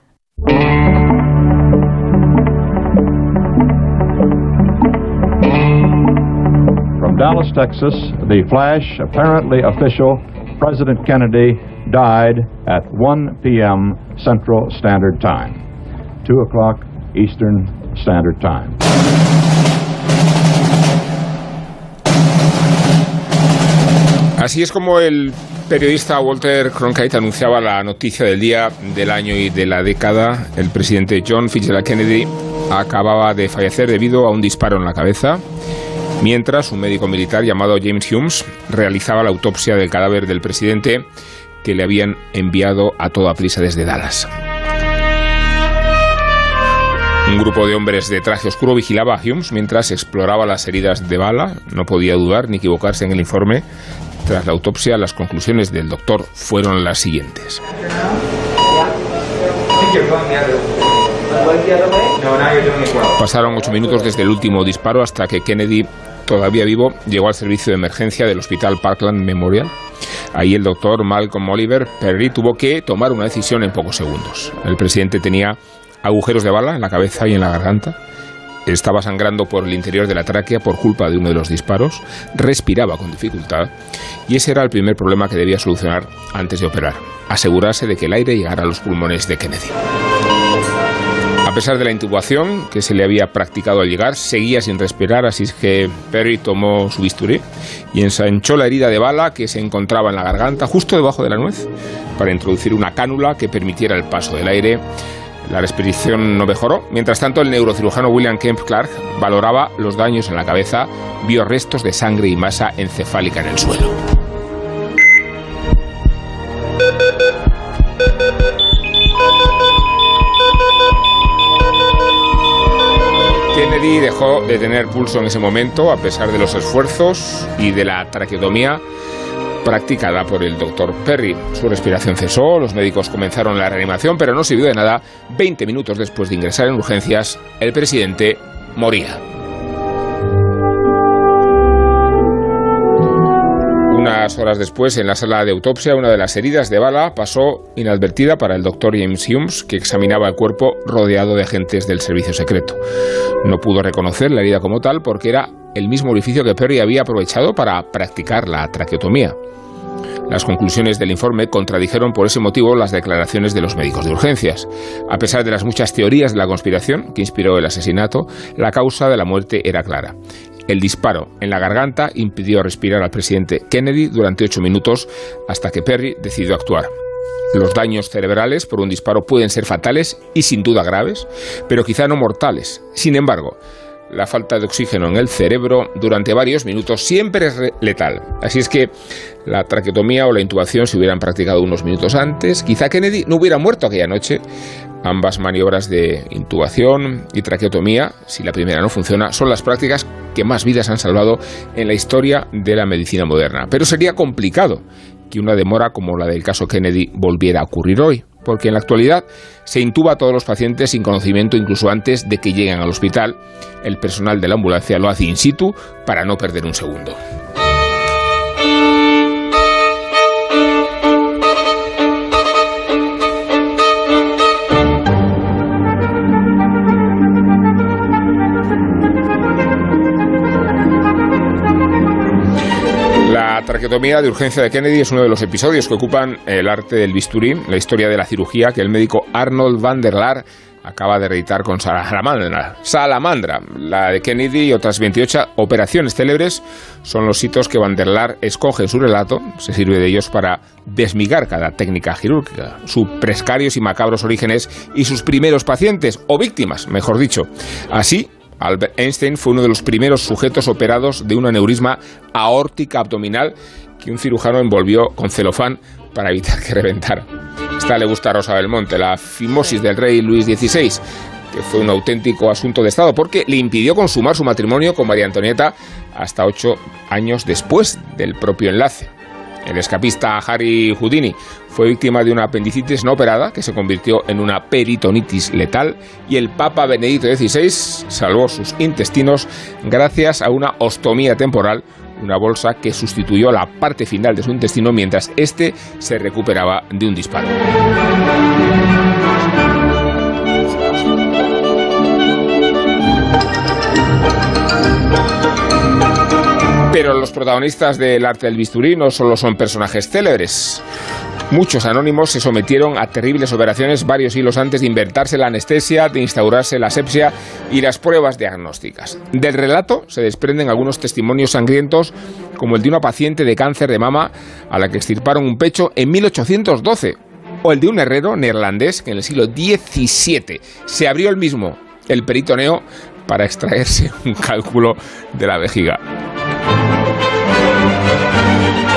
Dallas, Texas, the flash, apparently official, President Kennedy died at 1 p.m. Central Standard Time, 2 o'clock Eastern Standard Time. Así es como el periodista Walter Cronkite anunciaba la noticia del día, del año y de la década. El presidente John Fitzgerald Kennedy acababa de fallecer debido a un disparo en la cabeza, mientras un médico militar llamado James Humes realizaba la autopsia del cadáver del presidente que le habían enviado a toda prisa desde Dallas. Un grupo de hombres de traje oscuro vigilaba a Humes mientras exploraba las heridas de bala. No podía dudar ni equivocarse en el informe. Tras la autopsia, las conclusiones del doctor fueron las siguientes. Pasaron ocho minutos desde el último disparo hasta que Kennedy, todavía vivo, llegó al servicio de emergencia del Hospital Parkland Memorial. Ahí el doctor Malcolm Oliver Perry tuvo que tomar una decisión en pocos segundos. El presidente tenía agujeros de bala en la cabeza y en la garganta. Estaba sangrando por el interior de la tráquea por culpa de uno de los disparos, respiraba con dificultad y ese era el primer problema que debía solucionar antes de operar, asegurarse de que el aire llegara a los pulmones de Kennedy. A pesar de la intubación que se le había practicado al llegar, seguía sin respirar, así que Perry tomó su bisturí y ensanchó la herida de bala que se encontraba en la garganta, justo debajo de la nuez, para introducir una cánula que permitiera el paso del aire la respiración no mejoró. Mientras tanto, el neurocirujano William Kemp Clark valoraba los daños en la cabeza, vio restos de sangre y masa encefálica en el suelo. Kennedy dejó de tener pulso en ese momento, a pesar de los esfuerzos y de la traqueotomía practicada por el doctor Perry. Su respiración cesó, los médicos comenzaron la reanimación, pero no sirvió de nada. Veinte minutos después de ingresar en urgencias, el presidente moría. Unas horas después, en la sala de autopsia, una de las heridas de bala pasó inadvertida para el doctor James Humes, que examinaba el cuerpo rodeado de agentes del servicio secreto. No pudo reconocer la herida como tal porque era el mismo orificio que Perry había aprovechado para practicar la traqueotomía. Las conclusiones del informe contradijeron por ese motivo las declaraciones de los médicos de urgencias. A pesar de las muchas teorías de la conspiración que inspiró el asesinato, la causa de la muerte era clara. El disparo en la garganta impidió respirar al presidente Kennedy durante ocho minutos hasta que Perry decidió actuar. Los daños cerebrales por un disparo pueden ser fatales y sin duda graves, pero quizá no mortales. Sin embargo, la falta de oxígeno en el cerebro durante varios minutos siempre es letal. Así es que la traqueotomía o la intubación se hubieran practicado unos minutos antes, quizá Kennedy no hubiera muerto aquella noche. Ambas maniobras de intubación y traqueotomía, si la primera no funciona, son las prácticas que más vidas han salvado en la historia de la medicina moderna. Pero sería complicado que una demora como la del caso Kennedy volviera a ocurrir hoy, porque en la actualidad se intuba a todos los pacientes sin conocimiento incluso antes de que lleguen al hospital. El personal de la ambulancia lo hace in situ para no perder un segundo. Traqueotomía de urgencia de Kennedy es uno de los episodios que ocupan el arte del bisturí, la historia de la cirugía que el médico Arnold van der Laar acaba de reeditar con Salamandra. Salamandra, la de Kennedy y otras 28 operaciones célebres son los hitos que Van der Laar escoge en su relato, se sirve de ellos para desmigar cada técnica quirúrgica, sus prescarios y macabros orígenes y sus primeros pacientes, o víctimas, mejor dicho. Así, Albert Einstein fue uno de los primeros sujetos operados de un aneurisma aórtica abdominal que un cirujano envolvió con celofán para evitar que reventara. Esta le gusta a Rosa Belmonte, la fimosis del rey Luis XVI. que fue un auténtico asunto de Estado, porque le impidió consumar su matrimonio con María Antonieta hasta ocho años después del propio enlace. El escapista Harry Houdini fue víctima de una apendicitis no operada que se convirtió en una peritonitis letal y el Papa Benedicto XVI salvó sus intestinos gracias a una ostomía temporal, una bolsa que sustituyó la parte final de su intestino mientras éste se recuperaba de un disparo. Pero los protagonistas del arte del bisturí no solo son personajes célebres. Muchos anónimos se sometieron a terribles operaciones varios hilos antes de inventarse la anestesia, de instaurarse la asepsia y las pruebas diagnósticas. Del relato se desprenden algunos testimonios sangrientos, como el de una paciente de cáncer de mama a la que extirparon un pecho en 1812, o el de un herrero neerlandés que en el siglo XVII se abrió el mismo el peritoneo para extraerse un cálculo de la vejiga.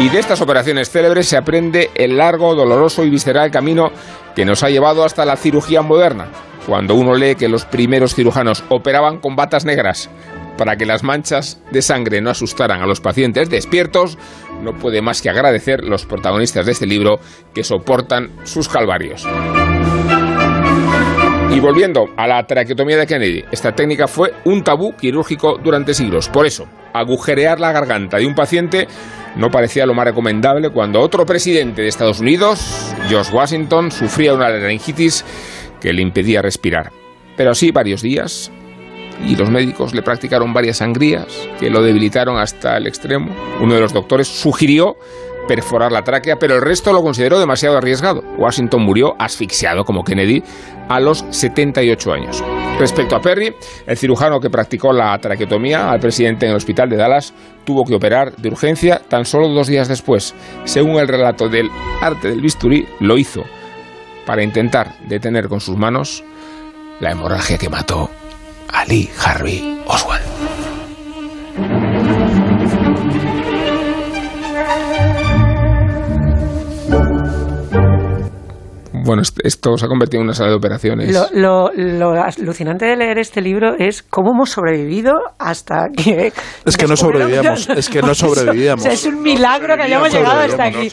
Y de estas operaciones célebres se aprende el largo, doloroso y visceral camino que nos ha llevado hasta la cirugía moderna. Cuando uno lee que los primeros cirujanos operaban con batas negras para que las manchas de sangre no asustaran a los pacientes despiertos, no puede más que agradecer los protagonistas de este libro que soportan sus calvarios. Volviendo a la traqueotomía de Kennedy, esta técnica fue un tabú quirúrgico durante siglos. Por eso, agujerear la garganta de un paciente no parecía lo más recomendable cuando otro presidente de Estados Unidos, George Washington, sufría una laringitis que le impedía respirar. Pero así varios días, y los médicos le practicaron varias sangrías que lo debilitaron hasta el extremo. Uno de los doctores sugirió perforar la tráquea, pero el resto lo consideró demasiado arriesgado. Washington murió asfixiado como Kennedy a los 78 años. Respecto a Perry, el cirujano que practicó la traqueotomía al presidente en el hospital de Dallas tuvo que operar de urgencia tan solo dos días después. Según el relato del arte del bisturí, lo hizo para intentar detener con sus manos la hemorragia que mató a Lee Harvey Oswald. Bueno, esto se ha convertido en una sala de operaciones. Lo, lo, alucinante de leer este libro es cómo hemos sobrevivido hasta que... Es que no sobrevivíamos, es que no sobrevivíamos. es un milagro que hayamos llegado hasta aquí.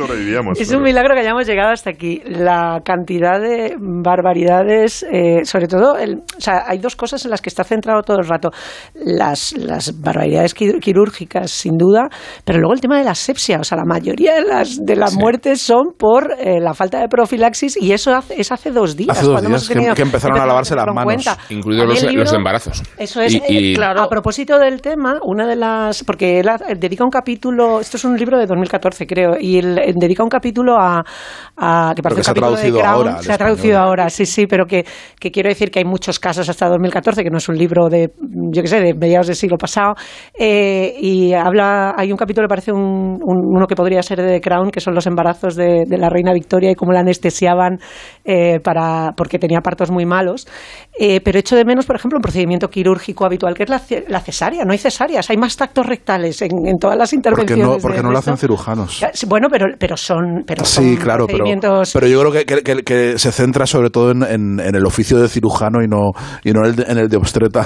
es un milagro que hayamos llegado hasta aquí. La cantidad de barbaridades, eh, sobre todo, el, o sea, hay dos cosas en las que está centrado todo el rato. Las, las barbaridades quirúrgicas, sin duda, pero luego el tema de la asepsia. O sea, la mayoría de las, de las muertes son por eh, la falta de profilaxis y eso hace, es hace dos días. Hace dos días que, empezaron a lavarse las manos. Incluidos los, embarazos. Eso es. Eh, claro. A propósito del tema, una de las. Porque él, dedica un capítulo. Esto es un libro de 2014, creo. Y él, dedica un capítulo a. que parece se ha traducido ahora. Se ha traducido ahora, sí, sí. Pero que, que, quiero decir que hay muchos casos hasta 2014, que no es un libro de. Yo qué sé, de mediados del siglo pasado. Eh, y habla. Hay un capítulo, parece un, uno que podría ser de The Crown, que son los embarazos de, de la reina Victoria y cómo la anestesiaban eh, para, porque tenía partos muy malos. Eh, pero echo de menos, por ejemplo, un procedimiento quirúrgico habitual, que es la, cesárea. No hay cesáreas, hay más tactos rectales en, en todas las intervenciones. Porque no, porque no lo hacen cirujanos. Bueno, pero, pero son. Pero sí, claro, pero, pero yo creo que, que, se centra sobre todo en, en, el oficio de cirujano y no, y no en el de obstetra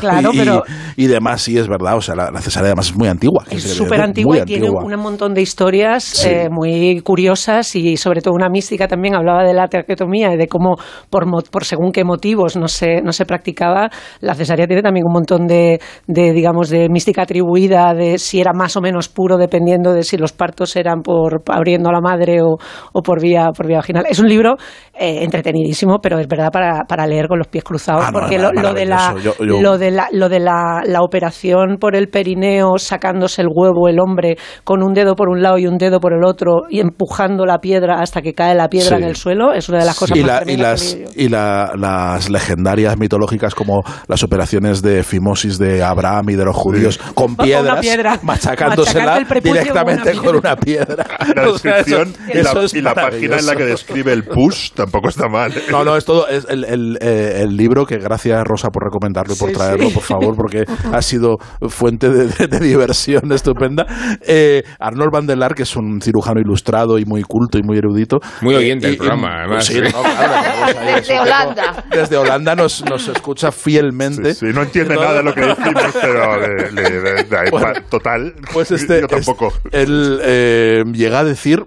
y, y, demás. Sí, es verdad. O sea, la, cesárea además es muy antigua. Es súper antigua y tiene un montón de historias eh, muy curiosas y sobre todo una mística también. Hablaba de la traqueotomía y de cómo, por, por según qué motivos no se, no se practicaba, la cesárea tiene también un montón de, de, digamos, de mística atribuida, de si era más o menos puro, dependiendo de si los partos eran por abriendo a la madre o, o por, vía, por vía vaginal. Es un libro eh, entretenidísimo, pero es verdad para, para leer con los pies cruzados, Ah, porque lo, lo de la, lo de la, lo de la, la operación por el perineo, sacándose el huevo el hombre con un dedo por un lado y un dedo por el otro y empujando la piedra hasta que cae la piedra Sí. en el suelo, es una de las cosas y, más la- y las, que y la- las legendarias mitológicas como las operaciones de fimosis de Abraham y de los judíos con Con piedras, piedra. machacándosela el directamente con una piedra. La O sea, eso- descripción y, la, eso es y la página en la que describe el push tampoco está mal. ¿eh? No, no, es todo es el, el, eh, el libro que gracias Rosa por recomendarlo y por Sí, traerlo, sí. por favor, porque ha sido fuente de, de- de diversión estupenda. Eh, Arnold Van der Laar, que es un cirujano ilustrado y muy culto y muy erudito. Muy oyente Eh, del y- programa, y- además. sí, no, Desde Holanda. Desde Holanda nos, nos escucha fielmente. Sí, no entiende nada de lo que decimos, pero le- le- le- le- Bueno, total. Pues este, yo tampoco. este- él eh, llega a decir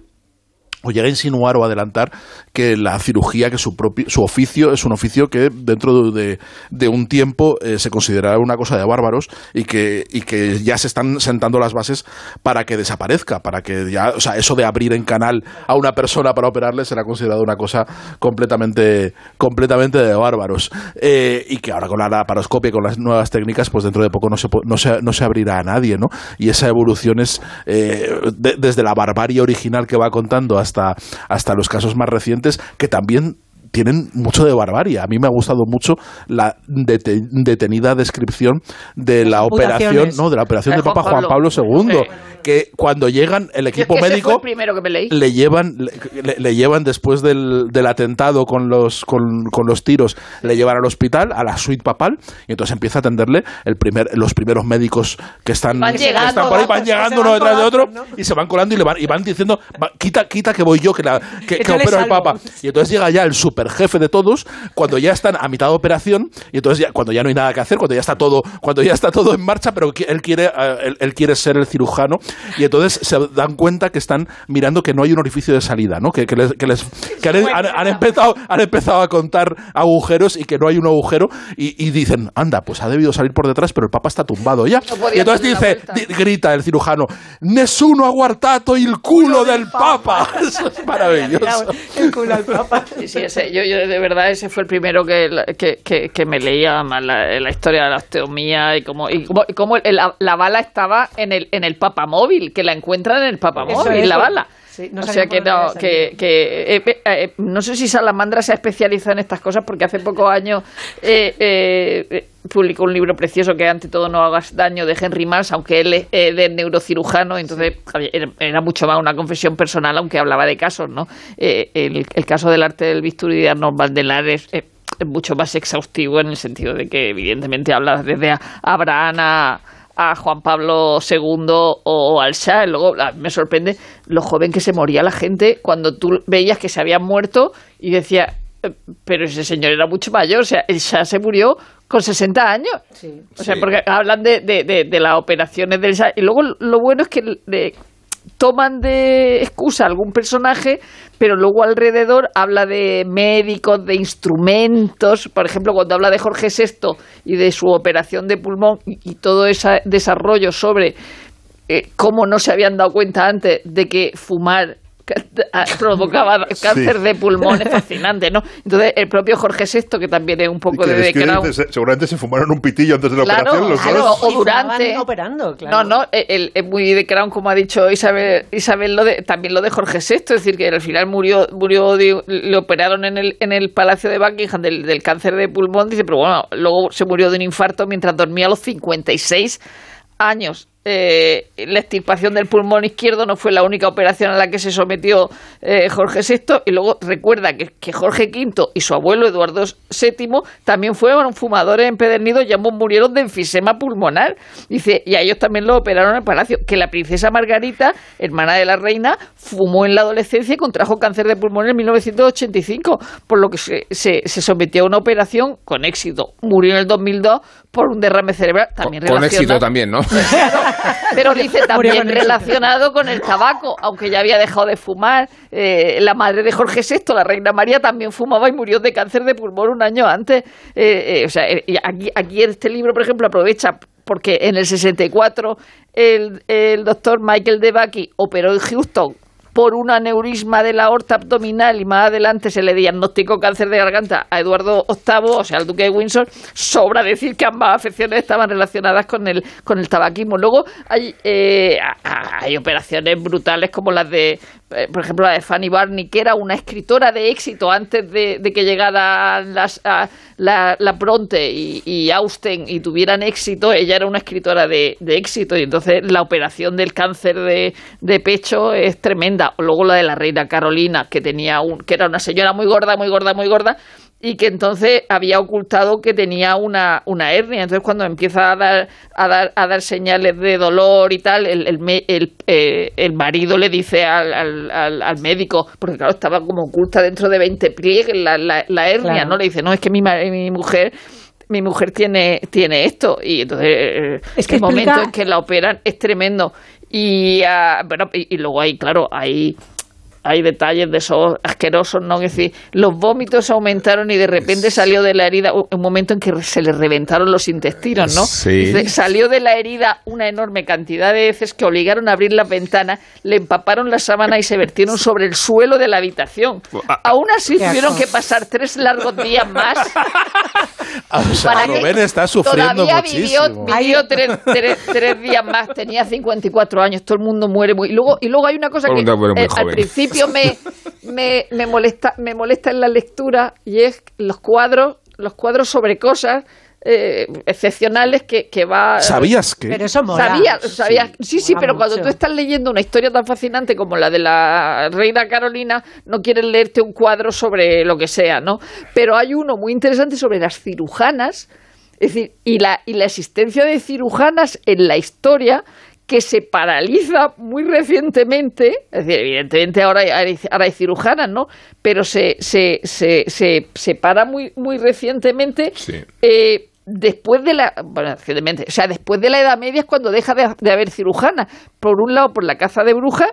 o llega a insinuar o adelantar que la cirugía, que su propio, su oficio es un oficio que dentro de, un tiempo eh, se considerará una cosa de bárbaros y que, y que ya se están sentando las bases para que desaparezca, para que ya, o sea, eso de abrir en canal a una persona para operarle será considerado una cosa completamente, completamente de bárbaros. Eh, y que ahora con la laparoscopia y con las nuevas técnicas, pues dentro de poco no se, no se, no se abrirá a nadie, ¿no? Y esa evolución es eh, de- desde la barbarie original que va contando hasta, hasta los casos más recientes, que también tienen mucho de barbarie. A mí me ha gustado mucho la dete- detenida descripción de la operación, no, de la operación De Papa Juan Pablo. II, que cuando llegan el es equipo que médico fue el primero que me leí. le llevan le, le- le llevan después del, del atentado con los con, con los tiros le llevan al hospital a la suite papal y entonces empieza a atenderle el primer los primeros médicos que están, Van que llegando, están por ahí van llegando uno detrás de otro y se van colando y le van y van diciendo "Va, quita quita que voy yo que la que, que opero al salvo". papa y entonces llega ya el super jefe de todos cuando ya están a mitad de operación y entonces ya, cuando ya no hay nada que hacer cuando ya está todo cuando ya está todo en marcha pero él quiere eh, él, él quiere ser el cirujano y entonces se dan cuenta que están mirando que no hay un orificio de salida no que, que les, que les- que han, han- han empezado han empezado a contar agujeros y que no hay un agujero y, y dicen anda pues ha debido salir por detrás pero el papa está tumbado ya No y entonces dice grita el cirujano Nessuno ha guardato il culo del papa eso es maravilloso. El culo al papa. Sí, sí, ese, yo, yo de verdad ese fue el primero que, que, que, que me leía más la, la historia de la osteomía y cómo, y cómo, y cómo el- la, la bala estaba en el, en el papamóvil, que la encuentran en el papamóvil, es, la bala. Sí, no o sea que no, que, que eh, eh, eh, no sé si Salamandra se ha especializado en estas cosas porque hace pocos años eh, publicó un libro precioso que ante todo no hagas daño de Henry Mars, aunque él es de neurocirujano, entonces era, mucho más una confesión personal, aunque hablaba de casos, ¿no? El, el caso del arte del bisturí de Arnold es, mucho más exhaustivo en el sentido de que evidentemente habla desde Abraham a a Juan Pablo II o al Shah. Luego me sorprende lo joven que se moría la gente cuando tú veías que se habían muerto y decía, "Eh, pero ese señor era mucho mayor. O sea, el Shah se murió con 60 años. O sea, Sí. porque hablan de, de, de, de las operaciones del Shah. Y luego lo bueno es que de- toman de excusa algún personaje, pero luego alrededor habla de médicos, de instrumentos. Por ejemplo, cuando habla de Jorge VI y de su operación de pulmón y, todo ese desarrollo sobre eh, cómo no se habían dado cuenta antes de que fumar provocaba cáncer de pulmón es fascinante, ¿no? Entonces, el propio Jorge VI, que también es un poco que de se- seguramente se fumaron un pitillo antes de la Claro, operación los claro, o durante. Operando, claro. No, no, el, el- muy de Crown, como ha dicho Isabel, Isabel lo de, también lo de Jorge VI, es decir, que al final murió, murió de- le operaron en el, en el Palacio de Buckingham del, del cáncer de pulmón, dice, pero bueno, luego se murió de un infarto mientras dormía a los 56 años. Eh, la extirpación del pulmón izquierdo no fue la única operación a la que se sometió eh, Jorge VI y luego recuerda que, que Jorge V y su abuelo Eduardo VII también fueron fumadores empedernidos y ambos murieron de enfisema pulmonar. Dice y a ellos también lo operaron en el palacio que la princesa Margarita hermana de la reina fumó en la adolescencia y contrajo cáncer de pulmón en 1985 por lo que se, se, se sometió a una operación con éxito. Murió en el 2002 por un derrame cerebral también Con éxito relacionado- también, ¿no? pero dice también relacionado con el tabaco, aunque ya había dejado de fumar. Eh, la madre de Jorge VI, la reina María, también fumaba y murió de cáncer de pulmón un año antes. Eh, eh, o sea, eh, aquí, aquí este libro, por ejemplo, aprovecha porque en el 64 el, el doctor Michael DeBakey operó en Houston por un aneurisma de la aorta abdominal y más adelante se le diagnosticó cáncer de garganta a Eduardo VIII, o sea, al duque de Windsor, sobra decir que ambas afecciones estaban relacionadas con el, con el tabaquismo. Luego hay, eh, hay operaciones brutales como las de, por ejemplo, la de Fanny Barney, que era una escritora de éxito antes de, que llegaran las, la, la Bronte y, y Austen y tuvieran éxito, ella era una escritora de, de éxito y entonces la operación del cáncer de, de pecho es tremenda. Luego la de la reina Carolina, que tenía un, que era una señora muy gorda, muy gorda, muy gorda, y que entonces había ocultado que tenía una, una hernia. Entonces cuando empieza a dar, a dar, a dar señales de dolor y tal, el, el, el, eh, el marido le dice al, al, al- al médico, porque claro, estaba como oculta dentro de 20 pliegues la, la, la hernia, Claro. ¿no? Le dice, no, es que mi, mi mujer... Mi mujer tiene, tiene esto y entonces Es que el momento en que la operan es tremendo y ah, bueno y, y luego hay claro hay hay detalles de esos asquerosos, ¿no? Es decir, los vómitos aumentaron y de repente salió de la herida un momento en que se le reventaron los intestinos, ¿no? Sí. Dice, salió de la herida una enorme cantidad de heces que obligaron a abrir las ventanas, le empaparon la sábana y se vertieron sobre el suelo de la habitación. Aún así tuvieron que pasar tres largos días más O sea, Para que Rubén está sufriendo Todavía vivió, muchísimo. vivió tres, tres- tres días más, tenía 54 años, todo el mundo muere muy... Y luego, y luego hay una cosa que eh, al joven. Principio me, me, me, molesta, me molesta en la lectura y es los cuadros, los cuadros sobre cosas eh, excepcionales que, que va... ¿Sabías que? Pero eso mola. Sabía, sabía- sí, sí, mola pero cuando tú estás leyendo una historia tan fascinante como la de la reina Carolina, no quieres leerte un cuadro sobre lo que sea, ¿no? Pero hay uno muy interesante sobre las cirujanas, es decir, y la, y la existencia de cirujanas en la historia que se paraliza muy recientemente, es decir, evidentemente ahora hay, ahora hay cirujanas, ¿no? Pero se, se, se, se, se para muy, muy recientemente eh, después de la bueno, recientemente, o sea, después de la Edad Media es cuando deja de, de haber cirujanas. Por un lado por la caza de brujas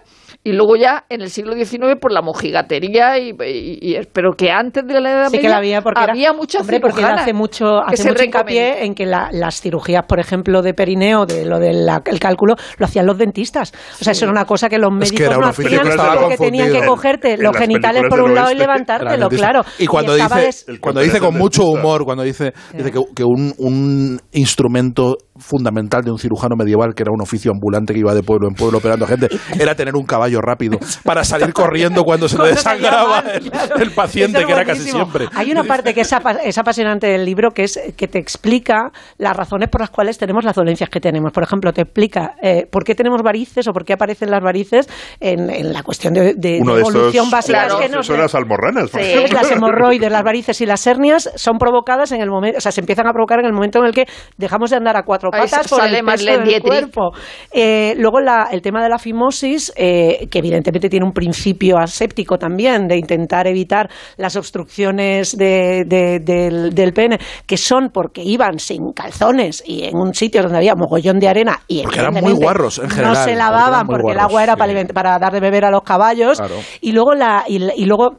y luego ya en el siglo XIX por la mojigatería y, y- y- pero que antes de la Edad Sí Media que la había porque había era, muchas hombre, porque hace mucho, que hace se mucho hincapié en que la- las cirugías, por ejemplo, de perineo, de lo del cálculo, lo hacían los dentistas. O sea, eso era una cosa que los Es que médicos no hacían porque tenían que cogerte En los genitales por un lado y levantártelo, claro. Y cuando dice, des- cuando dice con mucho humor, cuando dice, dice que, que un, un instrumento fundamental de un cirujano medieval, que era un oficio ambulante que iba de pueblo en pueblo operando gente, era tener un caballo rápido para salir corriendo cuando se le desangraba el, claro. el paciente, es que era casi siempre. Hay una parte que es, apa- es apasionante del libro que es que te explica las razones por las cuales tenemos las dolencias que tenemos. Por ejemplo, te explica eh, por qué tenemos varices o por qué aparecen las varices en, en la cuestión de, de- Uno de de estos evolución básica. claro, es que no son las almorranas. por Sí, ejemplo. las hemorroides, las varices y las hernias son provocadas en el momento, o sea, se empiezan a provocar en el momento en el que dejamos de andar a cuatro Ahí patas por sale el peso del Dietrich. cuerpo. Eh, luego la- el tema de la fimosis, eh, que evidentemente tiene un principio aséptico también, de intentar evitar las obstrucciones de- de- del, del pene, que son porque iban sin calzones y en un sitio donde había mogollón de arena y Porque eran muy guarros, en No general, se porque lavaban porque el agua era sí. para, dar de beber a los caballos. Claro. Y luego la y, y luego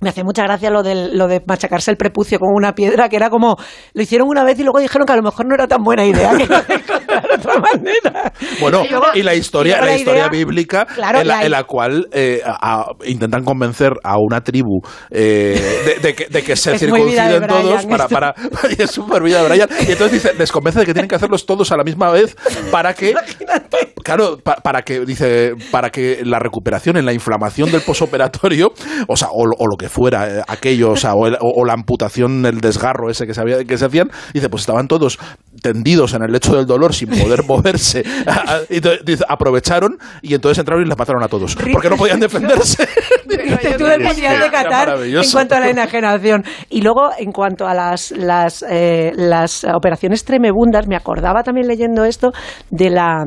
me hacía mucha gracia lo de, lo de machacarse el prepucio con una piedra, que era como, lo hicieron una vez y luego dijeron que a lo mejor no era tan buena idea. de otra manera. Bueno, Y la historia, la la historia idea- bíblica Claro, en, la, la- en la cual eh, a- a- intentan convencer a una tribu eh, de, de que, de que se circunciden todos para, para y es súper vida de Brian. Y entonces dice, les convence de que tienen que hacerlos todos a la misma vez para que claro pa- para que dice para que la recuperación en la inflamación del posoperatorio o sea o, lo- o lo que fuera eh, aquello o sea o, el- o- o la amputación el desgarro ese que se había que se hacían dice pues estaban todos tendidos en el lecho del dolor sin poder moverse. Y entonces, dice, aprovecharon y entonces entraron y les mataron a todos. Porque no podían defenderse. Tú del Mundial de Qatar en cuanto a la enajenación. Y luego, en cuanto a las, las, eh, las operaciones tremebundas, me acordaba también leyendo esto de la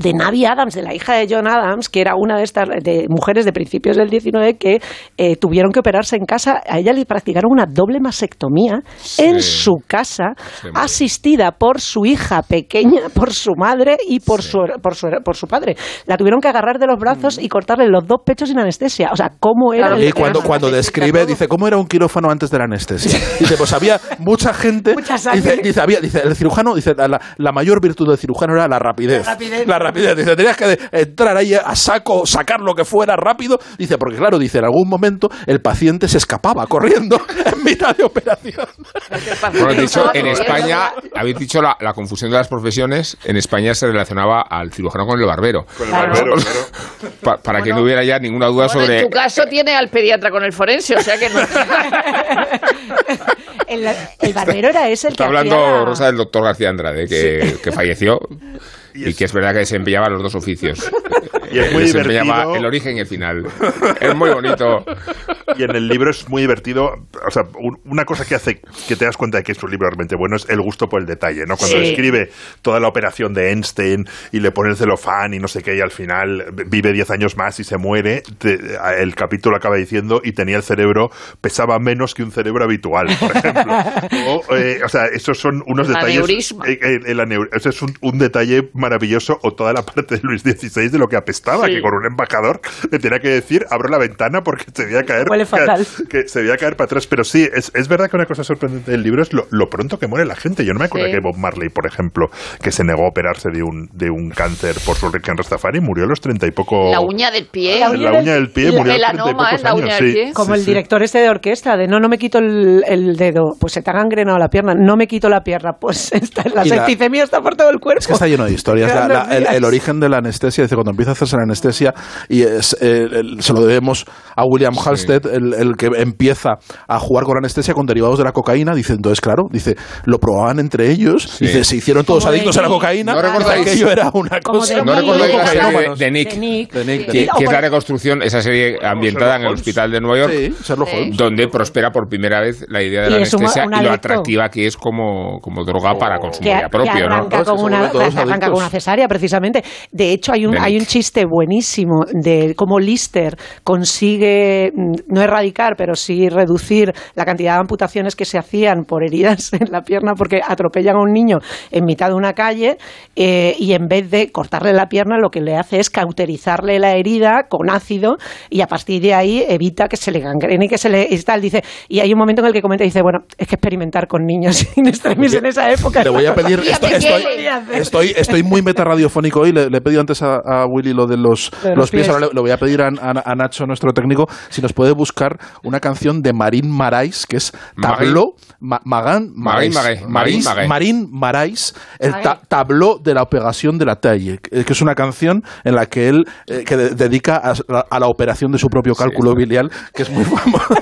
de Navi Adams, de la hija de John Adams, que era una de estas de mujeres de principios del 19 que eh, tuvieron que operarse en casa. A ella le practicaron una doble mastectomía en su casa, asistida por su hija pequeña, por su madre y por, su, por, su, por su padre. La tuvieron que agarrar de los brazos y cortarle los dos pechos sin anestesia. O sea, ¿cómo era? el Y cuando, cuando describe, dice, ¿cómo era un quirófano antes de la anestesia? Dice, pues había mucha gente. dice, dice, había, dice, el cirujano, dice, la, la mayor virtud del cirujano era la rapidez. La rapidez. La rapidez. Dice, tenías que entrar ahí a saco, sacar lo que fuera rápido. Dice, porque claro, dice, en algún momento el paciente se escapaba corriendo en mitad de operación. Bueno, de hecho, en España, habéis dicho la, la confusión de las profesiones, en España se relacionaba al cirujano con el barbero. Con el barbero, Pa- para que no hubiera ya ninguna duda Bueno, sobre... en tu caso tiene al pediatra con el forense, o sea que no. El, el barbero era ese el que Está hablando hacía Rosa del doctor García Andrade, que, que falleció y que es verdad que desempeñaba los dos oficios. Y es muy Ese me divertido. llama el origen y el final. Es muy bonito. Y en el libro es muy divertido. O sea, un- una cosa que hace que te das cuenta de que es un libro realmente bueno es el gusto por el detalle, ¿no? Cuando Sí. describe toda la operación de Einstein y le pone el celofán y no sé qué, y al final vive 10 años más y se muere, te- el capítulo acaba diciendo y tenía el cerebro, pesaba menos que un cerebro habitual, por ejemplo. o, eh, o sea, esos son unos detalles. eh, eh, el aneur- ese es un, un detalle maravilloso, o toda la parte de Luis XVI de lo que apestaba, Sí. que con un embajador le tenía que decir, abro la ventana porque se veía caer. Huele fatal. Que se veía caer para atrás. Pero sí, es, es verdad que una cosa sorprendente del libro es lo, lo pronto que muere la gente. Yo no me acuerdo Sí. que Bob Marley, por ejemplo, que se negó a operarse de un, de un cáncer por su origen Rastafari, murió a los treinta y poco. La uña del pie. La uña La uña del pie murió a los treinta y pocos años, sí. pie. Como el director este de orquesta, de no, no me quito el, el dedo, pues se te ha gangrenado la pierna, no me quito la pierna, pues está, la septicemia está por todo el cuerpo. Es que está lleno de historias. La- la- el, el origen de la anestesia, dice, cuando empieza a hacerse la anestesia, y es, eh, el- se lo debemos a William Halstead, el, el que empieza a jugar con la anestesia con derivados de la cocaína, dice, entonces, claro, dice, lo probaban entre ellos, dice, se hicieron todos Como adictos a la cocaína, ¿No recordáis? aquello era una cosa... de ¿No Nick. recordáis la serie de, de Nick? De Nick. De Nick, Que, es la reconstrucción, esa serie ambientada en el hospital de Nueva York, Sí, Sí. Donde prospera por primera vez la idea de la anestesia y lo atractiva que es como, como droga para consumo propio, ¿no? arranca, con una, arranca con una cesárea, precisamente. De hecho, hay un, hay un Nick. Chiste buenísimo de cómo Lister consigue mm, no erradicar, pero sí reducir la cantidad de amputaciones que se hacían por heridas en la pierna porque atropellan a un niño en mitad de una calle eh, y en vez de cortarle la pierna, lo que le hace es cauterizarle la herida con ácido y a partir de ahí evita que se le gangrene y que se le y tal. Dice, y hay un momento en el que comenta y dice, bueno, es que experimentar con niños en esa época. Le voy a pedir. Estoy, estoy, estoy, estoy muy meta radiofónico hoy. Le, le he pedido antes a, a Willy lo de los, de los los pies. pies. Ahora le, le voy a pedir a, a- a Nacho, nuestro técnico, si nos puede buscar una canción de Marín Marais, que es. Tabló. Ma- Magán Marín Marais. Marais. Marín Marín Marais. Marín Marais, el ta- tabló de la operación de la taille, que es una canción en la que él eh, que de- dedica a, a la operación de su propio cálculo biliar, que es muy famoso.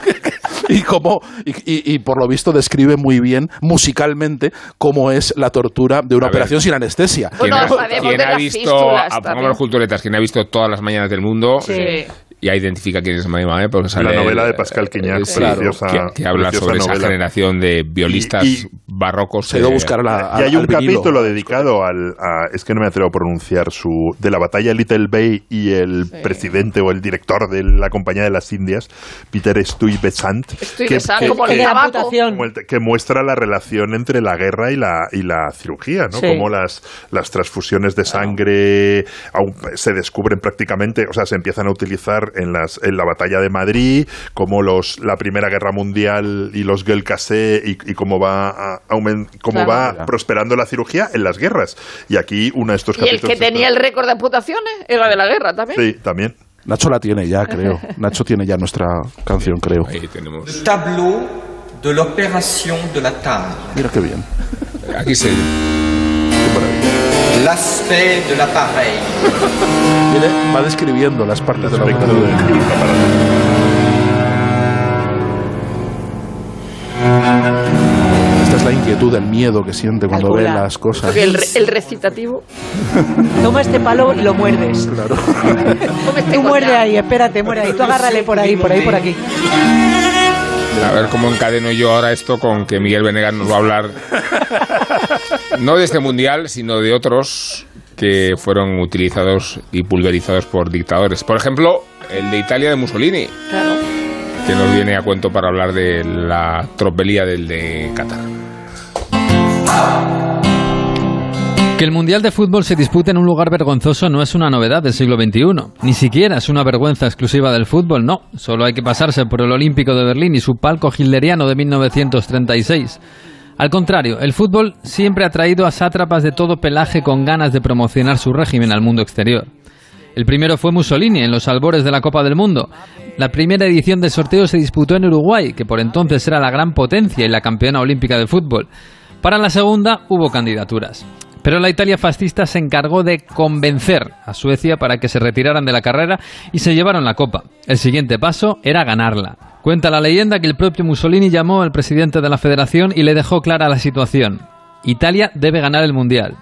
y como y, y- y por lo visto describe muy bien musicalmente cómo es la tortura de una A ver. operación sin anestesia. ¿Quién, Bueno, ha, quién ha visto, a, pongamos culturetas, quien ha visto todas las mañanas del mundo Sí. eh, ya identifica quién es porque sale La novela el- de Pascal Quiñac, eh, sí, preciosa- que, que habla sobre esa generación de violistas Y- y- barrocos. Se ha ido a que- buscar la, y hay un al vinilo. capítulo dedicado al a- es que no me atrevo a pronunciar su de la batalla Little Bay y el presidente o el director de la compañía de las Indias Peter Stuyvesant Stuyvesant, como el de tabaco. amputación. como el- que muestra la relación entre la guerra y la, y la cirugía, ¿no? Sí. Como las, las transfusiones de sangre aún se descubren prácticamente, o sea, se empiezan a utilizar en, las, en la batalla de Madrid, como los, la Primera Guerra Mundial y los Guel Cassé y, y cómo va, a, cómo Claro. va prosperando la cirugía en las guerras. Y aquí uno de estos Y el capítulos... que tenía el récord de amputaciones era de la guerra también. Sí, también. Nacho la tiene ya, creo. Nacho tiene ya nuestra canción, creo. Ahí tenemos. Tableau de l'opération de la taille. Mira qué bien. Aquí se. L'aspect de l'appareil. Viene- va describiendo las partes del aparato. Esta es la inquietud, el miedo que siente cuando ve Calcula. las cosas. Porque el, re- el recitativo. Toma este palo y lo muerdes. Claro. Come este Tú muerde ahí, espérate, muerde ahí. Tú agárrale por ahí, por ahí, por aquí. A ver cómo encadeno yo ahora esto con que Miguel Venegas nos va a hablar no de este mundial, sino de otros que fueron utilizados y pulverizados por dictadores. Por ejemplo, el de Italia de Mussolini, Claro. que nos viene a cuento para hablar de la tropelía del de Qatar. Que el Mundial de Fútbol se dispute en un lugar vergonzoso no es una novedad del siglo XXI. Ni siquiera es una vergüenza exclusiva del fútbol, no. Solo hay que pasarse por el Olímpico de Berlín y su palco hitleriano de 1936. Al contrario, el fútbol siempre ha traído a sátrapas de todo pelaje con ganas de promocionar su régimen al mundo exterior. El primero fue Mussolini en los albores de la Copa del Mundo. La primera edición del sorteo se disputó en Uruguay, que por entonces era la gran potencia y la campeona olímpica de fútbol. Para la segunda hubo candidaturas. Pero la Italia fascista se encargó de convencer a Suecia para que se retiraran de la carrera y se llevaron la copa. El siguiente paso era ganarla. Cuenta la leyenda que el propio Mussolini llamó al presidente de la federación y le dejó clara la situación. Italia debe ganar el mundial.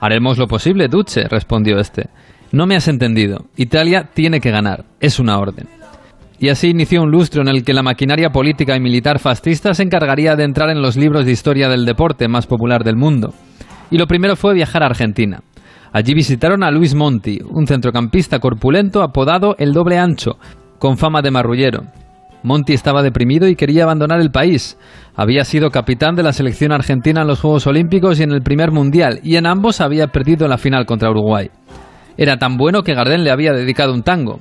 Haremos lo posible, Duce, respondió este. No me has entendido. Italia tiene que ganar. Es una orden. Y así inició un lustro en el que la maquinaria política y militar fascista se encargaría de entrar en los libros de historia del deporte más popular del mundo. Y lo primero fue viajar a Argentina. Allí visitaron a Luis Monti, un centrocampista corpulento apodado el doble ancho, con fama de marrullero. Monti estaba deprimido y quería abandonar el país. Había sido capitán de la selección argentina en los Juegos Olímpicos y en el primer Mundial, y en ambos había perdido la final contra Uruguay. Era tan bueno que Gardén le había dedicado un tango.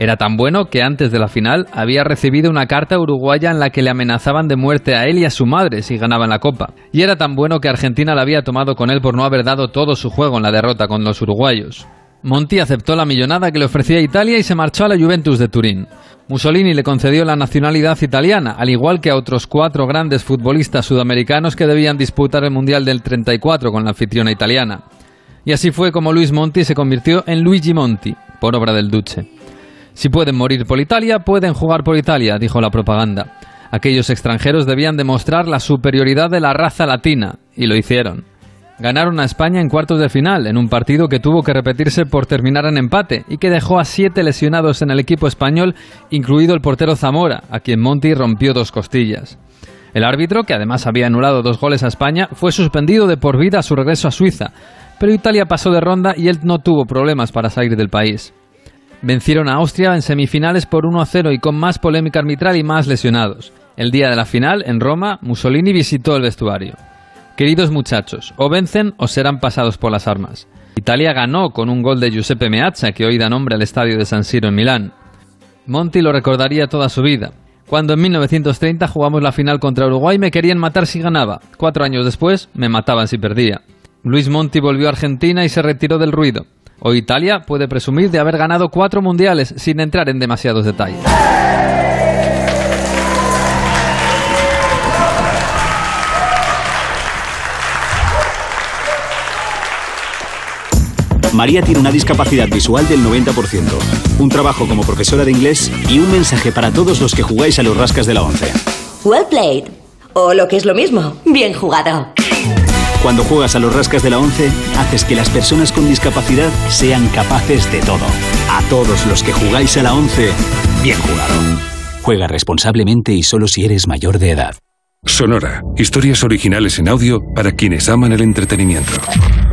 Era tan bueno que antes de la final había recibido una carta uruguaya en la que le amenazaban de muerte a él y a su madre si ganaban la copa. Y era tan bueno que Argentina la había tomado con él por no haber dado todo su juego en la derrota con los uruguayos. Monti aceptó la millonada que le ofrecía Italia y se marchó a la Juventus de Turín. Mussolini le concedió la nacionalidad italiana, al igual que a otros cuatro grandes futbolistas sudamericanos que debían disputar el Mundial del 34 con la anfitriona italiana. Y así fue como Luis Monti se convirtió en Luigi Monti, por obra del Duce. Si pueden morir por Italia, pueden jugar por Italia, dijo la propaganda. Aquellos extranjeros debían demostrar la superioridad de la raza latina, y lo hicieron. Ganaron a España en cuartos de final, en un partido que tuvo que repetirse por terminar en empate y que dejó a siete lesionados en el equipo español, incluido el portero Zamora, a quien Monti rompió dos costillas. El árbitro, que además había anulado dos goles a España, fue suspendido de por vida a su regreso a Suiza, pero Italia pasó de ronda y él no tuvo problemas para salir del país. Vencieron a Austria en semifinales por 1 a 0 y con más polémica arbitral y más lesionados. El día de la final, en Roma, Mussolini visitó el vestuario. Queridos muchachos, o vencen o serán pasados por las armas. Italia ganó con un gol de Giuseppe Meazza, que hoy da nombre al estadio de San Siro en Milán. Monti lo recordaría toda su vida. Cuando en 1930 jugamos la final contra Uruguay me querían matar si ganaba. Cuatro años después me mataban si perdía. Luis Monti volvió a Argentina y se retiró del ruido. Hoy Italia puede presumir de haber ganado cuatro mundiales sin entrar en demasiados detalles. María tiene una discapacidad visual del 90%, un trabajo como profesora de inglés y un mensaje para todos los que jugáis a los rascas de la 11. Well played. O lo que es lo mismo, bien jugado. Cuando juegas a los rascas de la 11, haces que las personas con discapacidad sean capaces de todo. A todos los que jugáis a la 11, bien jugado. Juega responsablemente y solo si eres mayor de edad. Sonora. Historias originales en audio para quienes aman el entretenimiento.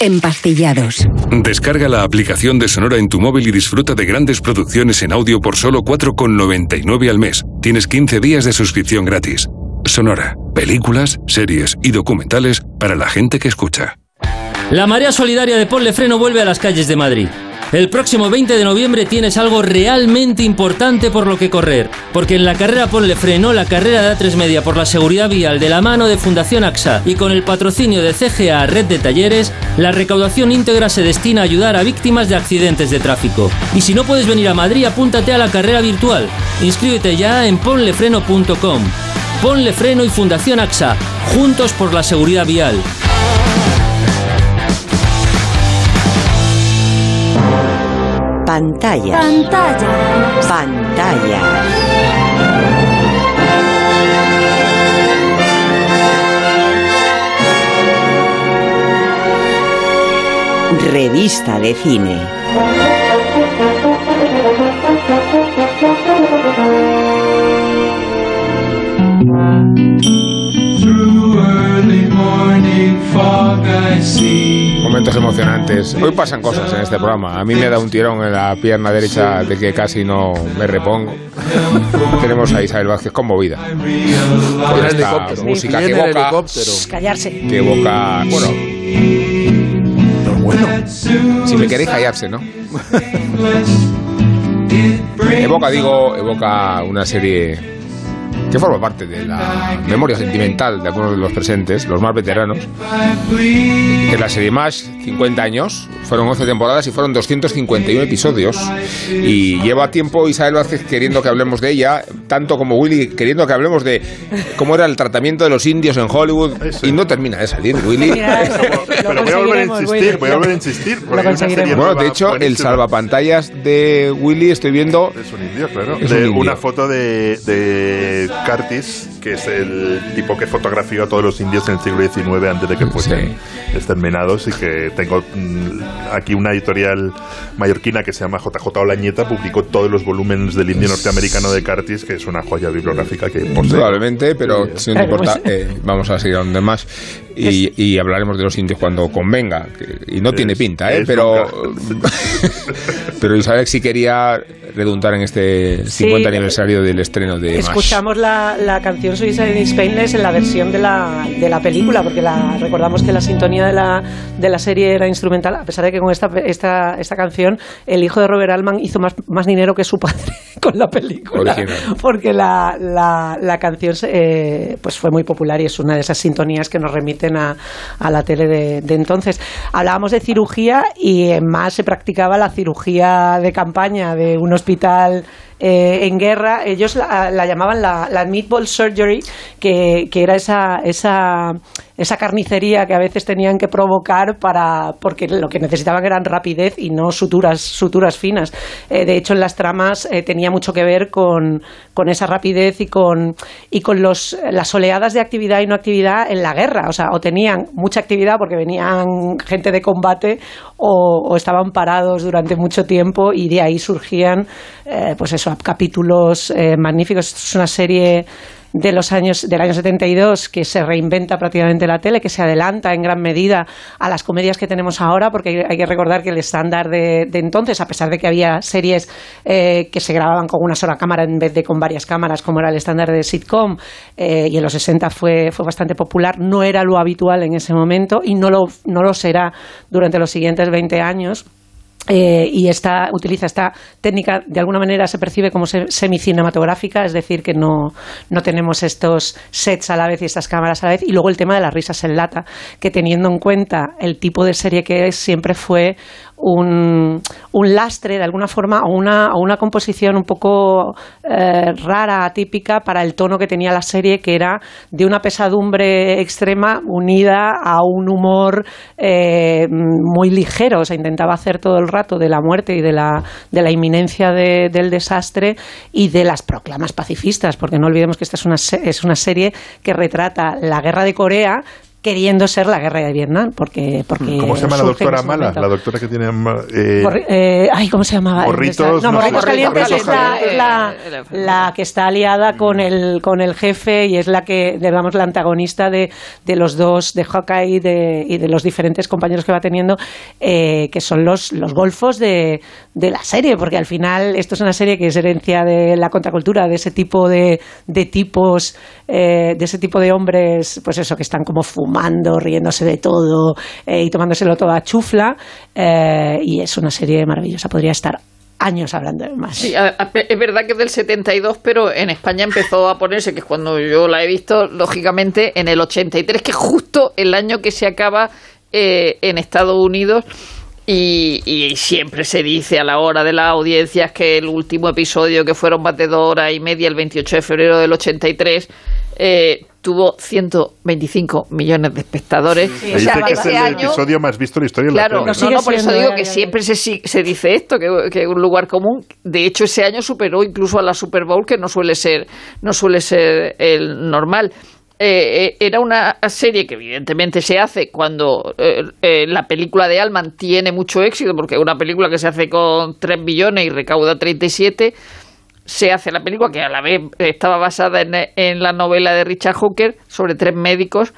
Empastillados. Descarga la aplicación de Sonora en tu móvil y disfruta de grandes producciones en audio por solo 4,99 al mes. Tienes 15 días de suscripción gratis. Sonora. Películas, series y documentales para la gente que escucha. La marea solidaria de Ponle Freno vuelve a las calles de Madrid. El próximo 20 de noviembre tienes algo realmente importante por lo que correr, porque en la carrera Ponle Freno, la carrera de A3 Media por la seguridad vial de la mano de Fundación AXA y con el patrocinio de CGA Red de Talleres, la recaudación íntegra se destina a ayudar a víctimas de accidentes de tráfico. Y si no puedes venir a Madrid, apúntate a la carrera virtual. Inscríbete ya en ponlefreno.com. Ponle Freno y Fundación AXA, juntos por la seguridad vial. Pantalla. Pantalla. Pantalla. Revista de cine. Momentos emocionantes. Hoy pasan cosas en este programa. A mí me da un tirón en la pierna derecha de que casi no me repongo. Tenemos a Isabel Vázquez conmovida. Con esta helicóptero. música que evoca. Callarse. que evoca, bueno, si me queréis callarse, ¿no? evoca, digo, evoca una serie que forma parte de la memoria sentimental de algunos de los presentes, los más veteranos, que la serie más 50 años, fueron 11 temporadas y fueron 251 episodios. Y lleva tiempo Isabel Vázquez queriendo que hablemos de ella, tanto como Willy queriendo que hablemos de cómo era el tratamiento de los indios en Hollywood. Y no termina de salir, Willy. Pero voy a volver a insistir, voy a volver a insistir. porque hay una serie Bueno, de hecho, el salvapantallas de Willy estoy viendo. Es un indio, claro. Es de un indio. una foto de, de Curtis, que es el tipo que fotografió a todos los indios en el siglo XIX antes de que fuesen exterminados y que tengo mm, aquí una editorial mallorquina que se llama JJ Olañeta, publicó todos los volúmenes del indio norteamericano de Curtis, que es una joya bibliográfica que posee. Probablemente, pero si no te importa, pues- eh, vamos a seguir donde más y, y hablaremos de los indios cuando convenga. y no tiene pinta, ¿eh? es pero, pero Isabel sí quería redundar en este 50 Sí. aniversario del estreno de Mash. Escuchamos la, la canción Suicide is Painless en la versión de la, de la película, porque la, recordamos que la sintonía de la, de la serie era instrumental, a pesar de que con esta, esta, esta canción el hijo de Robert Altman hizo más, más dinero que su padre con la película. Original. Porque la, la, la canción eh, pues fue muy popular y es una de esas sintonías que nos remiten a, a la tele de, de entonces. Hablábamos de cirugía y más se practicaba la cirugía de campaña de un hospital eh, en guerra. Ellos la, la llamaban la, meatball surgery, que, que era esa, esa, esa carnicería que a veces tenían que provocar para porque lo que necesitaban eran rapidez y no suturas, suturas finas. Eh, de hecho, en las tramas eh, tenía mucho que ver con, con esa rapidez y con, y con los, las oleadas de actividad y no actividad en la guerra. O sea, o tenían mucha actividad porque venían gente de combate o, estaban parados durante mucho tiempo y de ahí surgían, eh, pues capítulos eh, magníficos. Esto es una serie de los años del año 72 que se reinventa prácticamente la tele, que se adelanta en gran medida a las comedias que tenemos ahora, porque hay que recordar que el estándar de, entonces, a pesar de que había series eh, que se grababan con una sola cámara en vez de con varias cámaras, como era el estándar de sitcom, eh, y en los 60 fue, fue bastante popular, no era lo habitual en ese momento y no lo, no lo será durante los siguientes 20 años. Eh, y esta, utiliza esta técnica, de alguna manera se percibe como se- semicinematográfica, es decir, que no, no tenemos estos sets a la vez y estas cámaras a la vez. Y luego el tema de las risas en lata, que teniendo en cuenta el tipo de serie que es, siempre fue un, un lastre, de alguna forma, o una, o una composición un poco eh, rara, atípica para el tono que tenía la serie, que era de una pesadumbre extrema unida a un humor eh, muy ligero. O sea, intentaba hacer todo el rato de la muerte y de la, de la inminencia de- del desastre y de las proclamas pacifistas, porque no olvidemos que esta es una, es una serie que retrata la guerra de Corea queriendo ser la guerra de Vietnam, porque, porque ¿Cómo se llama la doctora mala? La doctora que tiene... eh, Morri- eh, ay, ¿cómo se llamaba? Morritos, no, no. Morritos Calientes es, la, la, la que está aliada con el, con el jefe y es la que, digamos, la antagonista de, de los dos, de Hawkeye y de, y de los diferentes compañeros que va teniendo, eh, que son los, los golfos de, de la serie, porque al final esto es una serie que es herencia de la contracultura, de ese tipo de, de tipos, eh, de ese tipo de hombres, pues eso, que están como fumando, riéndose de todo eh, y tomándoselo todo a chufla, eh, y es una serie maravillosa, podría estar años hablando de más. Sí, es verdad que es del 72, pero en España empezó a ponerse, que es cuando yo la he visto, lógicamente, en el 83, que es justo el año que se acaba en Estados Unidos. Y, y siempre se dice a la hora de las audiencias que el último episodio, que fueron más de dos horas y media, el 28 de febrero del 83, eh, tuvo 125 millones de espectadores. O sea, dice que es ese el año, episodio más visto en la historia de Claro, la no, tele. no, por eso digo que siempre se, se dice esto, que, que es un lugar común. De hecho, ese año superó incluso a la Super Bowl, que no suele ser, no suele ser el normal. Eh, eh, era una serie que evidentemente se hace cuando eh, eh, la película de Alman tiene mucho éxito, porque es una película que se hace con 3 billones y recauda 37 se hace la película que a la vez estaba basada en, la novela de Richard Hooker sobre tres médicos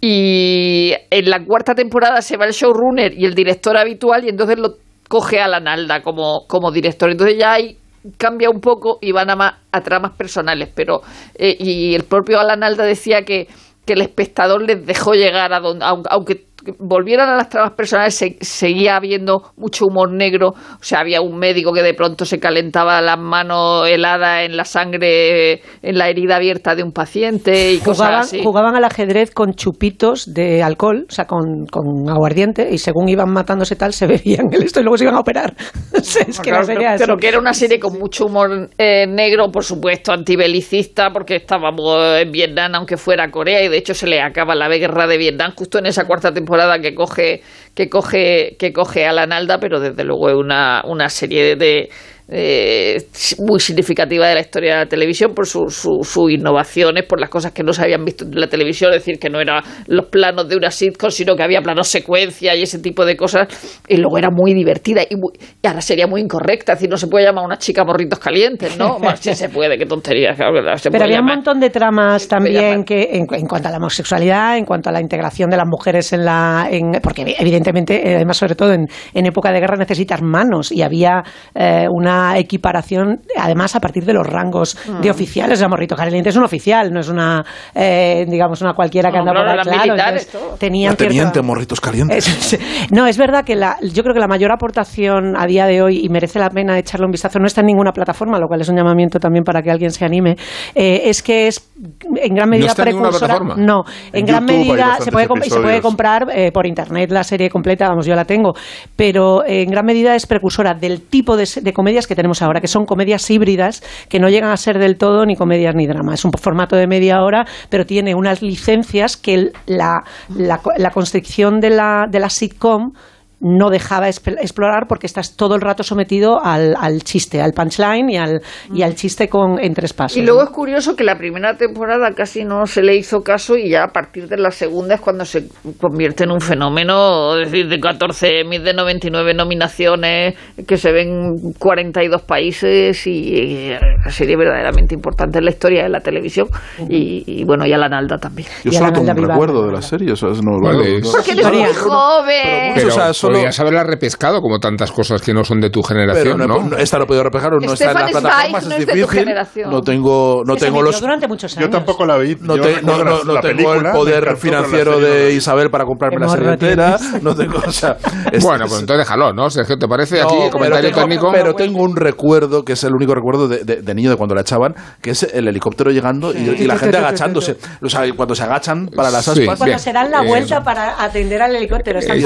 y en la cuarta temporada se va el showrunner y el director habitual y entonces lo coge a la Nalda como, como director. Entonces ya ahí cambia un poco y van a, más, a tramas personales. pero eh, Y el propio Alan Alda decía que, que el espectador les dejó llegar a donde, aunque, aunque volvieran a las tramas personales, se, seguía habiendo mucho humor negro. O sea, había un médico que de pronto se calentaba las manos heladas en la sangre, en la herida abierta de un paciente y cosas Jugaban, así. jugaban al ajedrez con chupitos de alcohol, o sea, con, con aguardiente, y según iban matándose tal, se bebían el esto y luego se iban a operar. es que la Claro, serie pero, pero que era una serie con mucho humor eh, negro, por supuesto, antibelicista, porque estábamos en Vietnam, aunque fuera Corea, y de hecho se le acaba la guerra de Vietnam justo en esa cuarta temporada que coge que coge que coge a la Nalda, pero desde luego es una, una serie de eh, muy significativa de la historia de la televisión por sus su, sus innovaciones, por las cosas que no se habían visto en la televisión, es decir, que no eran los planos de una sitcom, sino que había planos secuencia y ese tipo de cosas, y luego era muy divertida y, muy- y ahora sería muy incorrecta, es decir, no se puede llamar a una chica morritos calientes, ¿no? Bueno, sí se puede, qué tontería, claro que se Pero había un montón de tramas también que en, en cuanto a la homosexualidad, en cuanto a la integración de las mujeres en la... En, porque evidentemente, eh, además sobre todo en, en época de guerra necesitas manos y había eh, una equiparación, además a partir de los rangos Mm. de oficiales. O sea, Morrito Caliente es un oficial, no es una, eh, digamos, una cualquiera que No, anda por claro, ahí. eran Claro, militares, entonces todo. tenían La teniente, cierta- morritos calientes. es- no, es verdad que la, yo creo que la mayor aportación a día de hoy, y merece la pena echarle un vistazo, no está en ninguna plataforma, lo cual es un llamamiento también para que alguien se anime, eh, es que es en gran ¿No medida está en ninguna precursora. plataforma? No, en, En gran YouTube medida se puede, se puede comprar eh, por internet la serie completa, vamos, yo la tengo, pero eh, en gran medida es precursora del tipo de, de comedias que tenemos ahora, que son comedias híbridas que no llegan a ser del todo ni comedias ni drama. Es un formato de media hora, pero tiene unas licencias que la, la, la constricción de la, de la sitcom no dejaba explorar porque estás todo el rato sometido al, al chiste, al punchline y al, y al chiste con en tres pasos. Y luego es curioso que la primera temporada casi no se le hizo caso y ya a partir de la segunda es cuando se convierte en un fenómeno, es decir, de 14 mil de 99 nominaciones que se ven en 42 países y, eh, la serie verdaderamente importante en la historia de la televisión y, y bueno, y a la Nalda también. Yo solo tengo un recuerdo de la serie. o sea, no, ¿Cuál no- es? no- Porque eres muy joven. Pero o sea, solo- podrías haberla repescado como tantas cosas que no son de tu generación, no, ¿no? no- esta no he podido repescar, no está en las plataformas, es no es de tu difícil. generación. No tengo, no tengo los durante muchos Yo años. tampoco la vi. no, Yo te- recuerdo no, la- no, no la tengo película, el poder financiero de. Isabel para comprarme la serie entera. No tengo, o sea, es- Bueno, es- pues entonces déjalo, ¿no? Sergio, ¿te parece? no, Aquí, comentario tengo- técnico. Pero tengo un recuerdo, que es el único recuerdo de, de- de niño de cuando la echaban, que es el helicóptero llegando y, y la gente agachándose. O sea, cuando se agachan para las Sí, aspas. Cuando se dan la Eh, vuelta para atender al helicóptero. están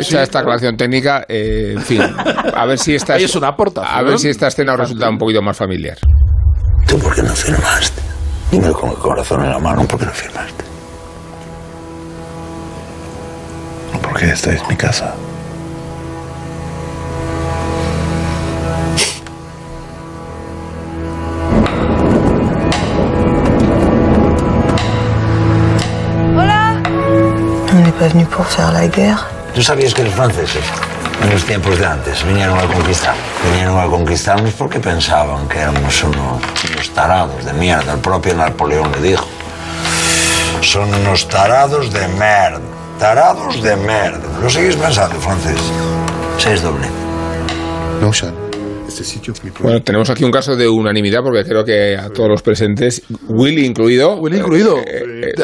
Hecha, todos- hecha esta aclaración técnica, eh, en fin, a ver si esta es una aportación. a ver si esta escena os resulta un poquito más familiar. ¿Tú por qué no firmaste? Dime con el corazón en la mano, ¿por qué no firmaste? Porque esta es mi casa. On n'est pas venu pour faire la guerre. ¿Tú sabías que los franceses, en los tiempos de antes, vinieron a conquistar? Vinieron a conquistarnos porque pensaban que éramos unos, unos tarados de mierda. El propio Napoleón le dijo. Son unos tarados de merda. Tarados de merda. ¿Lo seguís pensando, francés? Seis doble. No, Sean. Este sitio Bueno, tenemos aquí un caso de unanimidad porque creo que a todos los presentes, Willy incluido, Willy incluido.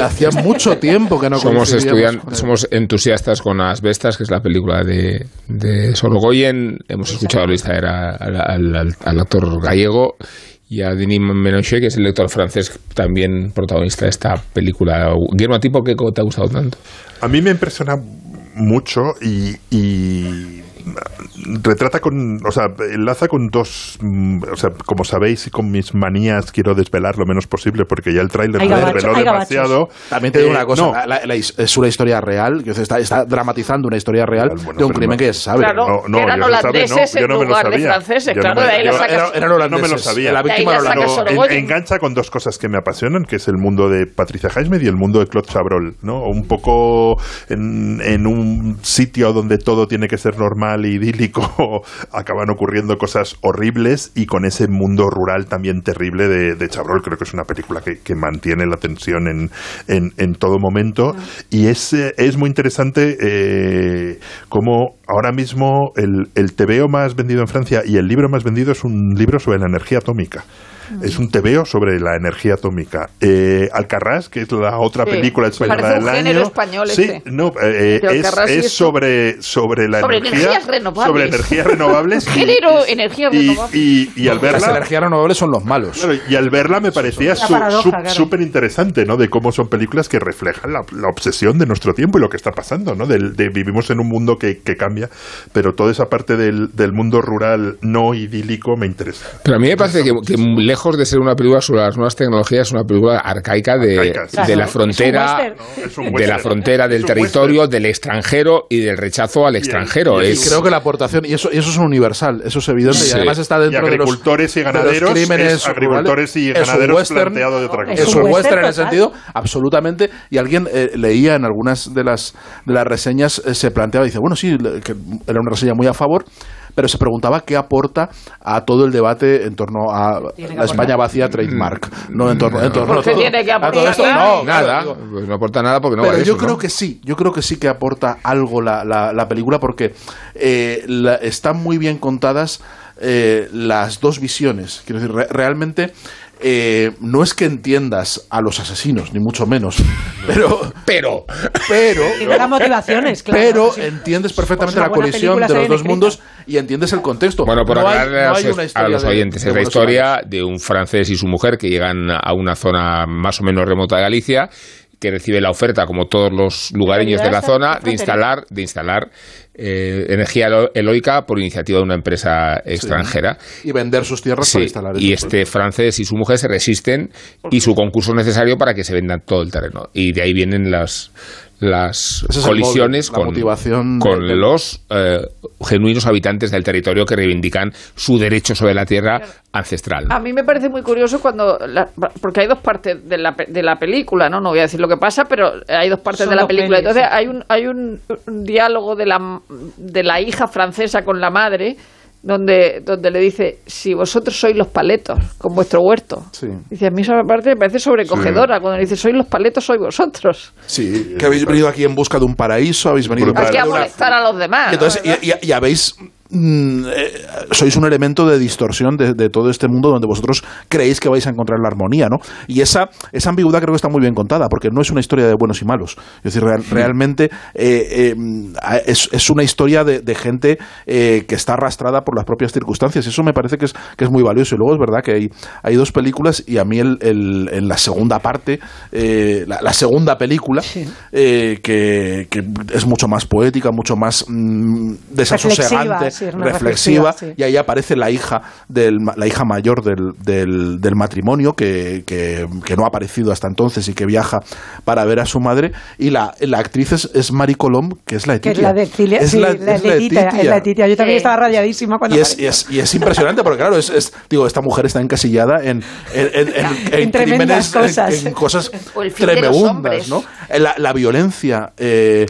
Hacía mucho tiempo que no somos estudiantes, somos entusiastas con Las Bestas, que es la película de, de Sorogoyen. Hemos escuchado a Luis al- al- al actor gallego y a Denis Menochet, que es el lector francés, también protagonista de esta película. Guillermo, ¿a ti por qué te ha gustado tanto? A mí me impresiona mucho y, y retrata con, o sea, enlaza con dos, mm, o sea, como sabéis y con mis manías quiero desvelar lo menos posible porque ya el tráiler desveló demasiado. También te digo Eh, una cosa, no, la- la- la his- es una historia real, que está, está dramatizando una historia real de un crimen que se sabe. Claro, No, no, eran sabe, holandeses no, yo no me lo lugar de sabía. franceses, Yo claro, no me- de ahí la sacas. Eran no me lo sabía. La víctima la. En- engancha con dos cosas que me apasionan, que es el mundo de Patricia Highsmith y el mundo de Claude Chabrol, ¿no? Un poco en, en un sitio donde todo tiene que ser normal idílico, acaban ocurriendo cosas horribles y con ese mundo rural también terrible de, de Chabrol. Creo que es una película que, que mantiene la tensión en, en, en todo momento y es, eh, es muy interesante eh, cómo ahora mismo el, el TVO más vendido en Francia y el libro más vendido es un libro sobre la energía atómica. Es un tebeo sobre la energía atómica. Eh, Alcarrás, que es la otra Sí. película española Parece un del género año. español sí, este. no, eh, es, y es sobre, sobre la Sobre energía. energías renovables. Sobre energías renovables. y- Género, energías y, renovables. y, y al verla. Las energías renovables son los malos. Claro, y al verla me parecía Una su- su- claro. súper interesante, ¿no? De cómo son películas que reflejan la, la obsesión de nuestro tiempo y lo que está pasando, ¿no? Del- de, vivimos en un mundo que, que cambia, pero toda esa parte del, del mundo rural no idílico me interesa. Pero a mí me parece que, que lejos de ser una película sobre las nuevas tecnologías, es una película arcaica de, Arcaica, sí. de Claro. la frontera, de la frontera del territorio, del extranjero y del rechazo al extranjero. Y Es, creo que la aportación, y eso, y eso es universal, eso es evidente, Sí. y además está Y dentro de los, agricultores y de los ganaderos crímenes es agricultores y rurales. Es un ganaderos western, planteado de otra cosa. Es, un western, western en el sentido, absolutamente, y alguien eh, leía en algunas de las, de las reseñas, eh, se planteaba, dice, bueno, sí, que era una reseña muy a favor, pero se preguntaba qué aporta a todo el debate en torno a la España vacía trademark. No en torno, en torno ¿Por qué a todo- tiene que a todo esto. No, nada, pues no aporta nada porque no pero yo eso, creo ¿no? que sí, yo creo que sí que aporta algo la, la- la película porque eh, la- están muy bien contadas eh, las dos visiones. Quiero decir, re- realmente eh, no es que entiendas a los asesinos, ni mucho menos, pero pero pero Y de las motivaciones, claro. pero Sí. entiendes perfectamente Pues una la colisión de los dos mundos y entiendes el contexto. Bueno, por no hay, aclararle no a hay los- a oyentes, de es la historia de un francés y su mujer que llegan a una zona más o menos remota de Galicia que recibe la oferta, como todos los lugareños de la zona, de instalar, de instalar eh, energía eólica por iniciativa de una empresa extranjera. y vender sus tierras Sí, para instalar y este francés y su mujer se resisten y su concurso es necesario para que se vendan todo el terreno. Y de ahí vienen las las Ese colisiones la con, motivación con de- de- los eh, genuinos habitantes del territorio que reivindican su derecho sobre la tierra ancestral. A mí me parece muy curioso cuando. la- porque hay dos partes de la, pe- de la película, ¿no? No voy a decir lo que pasa, pero hay dos partes Son de la película. pelis, Entonces sí. hay un, hay un, un diálogo de la, de la hija francesa con la madre. Donde, donde le dice, si vosotros sois los paletos con vuestro huerto. Dice, a mí esa parte me parece sobrecogedora. Cuando le dice, sois los paletos, sois vosotros. Sí, que habéis venido aquí en busca de un paraíso, habéis venido en Aquí a una- molestar a los demás. Y entonces, ¿no? y, y- y habéis. Mm, eh, sois un elemento de distorsión de, de todo este mundo donde vosotros creéis que vais a encontrar la armonía, ¿no? Y esa, esa ambigüedad creo que está muy bien contada, porque no es una historia de buenos y malos. Es decir, real- realmente eh, eh, es, es una historia de, de gente eh, que está arrastrada por las propias circunstancias. Y eso me parece que es, que es muy valioso. Y luego es verdad que hay, hay dos películas, y a mí el, el- en la segunda parte, eh, la, la segunda película, eh, que, que es mucho más poética, mucho más mm, desasosegante, Reflexiva, sí, una reflexiva, reflexiva, sí. y ahí aparece la hija del ma- la hija mayor del, del, del matrimonio que, que, que no ha aparecido hasta entonces y que viaja para ver a su madre y la, la actriz es, es Mari Colom que es la Que Etitia es la de Es sí, la- la, es la Letitia, Letitia. es la Letitia. Yo también Sí. estaba radiadísima cuando y es, y, es, y es impresionante porque claro es, es- digo esta mujer está encasillada en, en, en, en- en crímenes en- cosas. en, cosas hombres. ¿no? Eh, la, la violencia eh,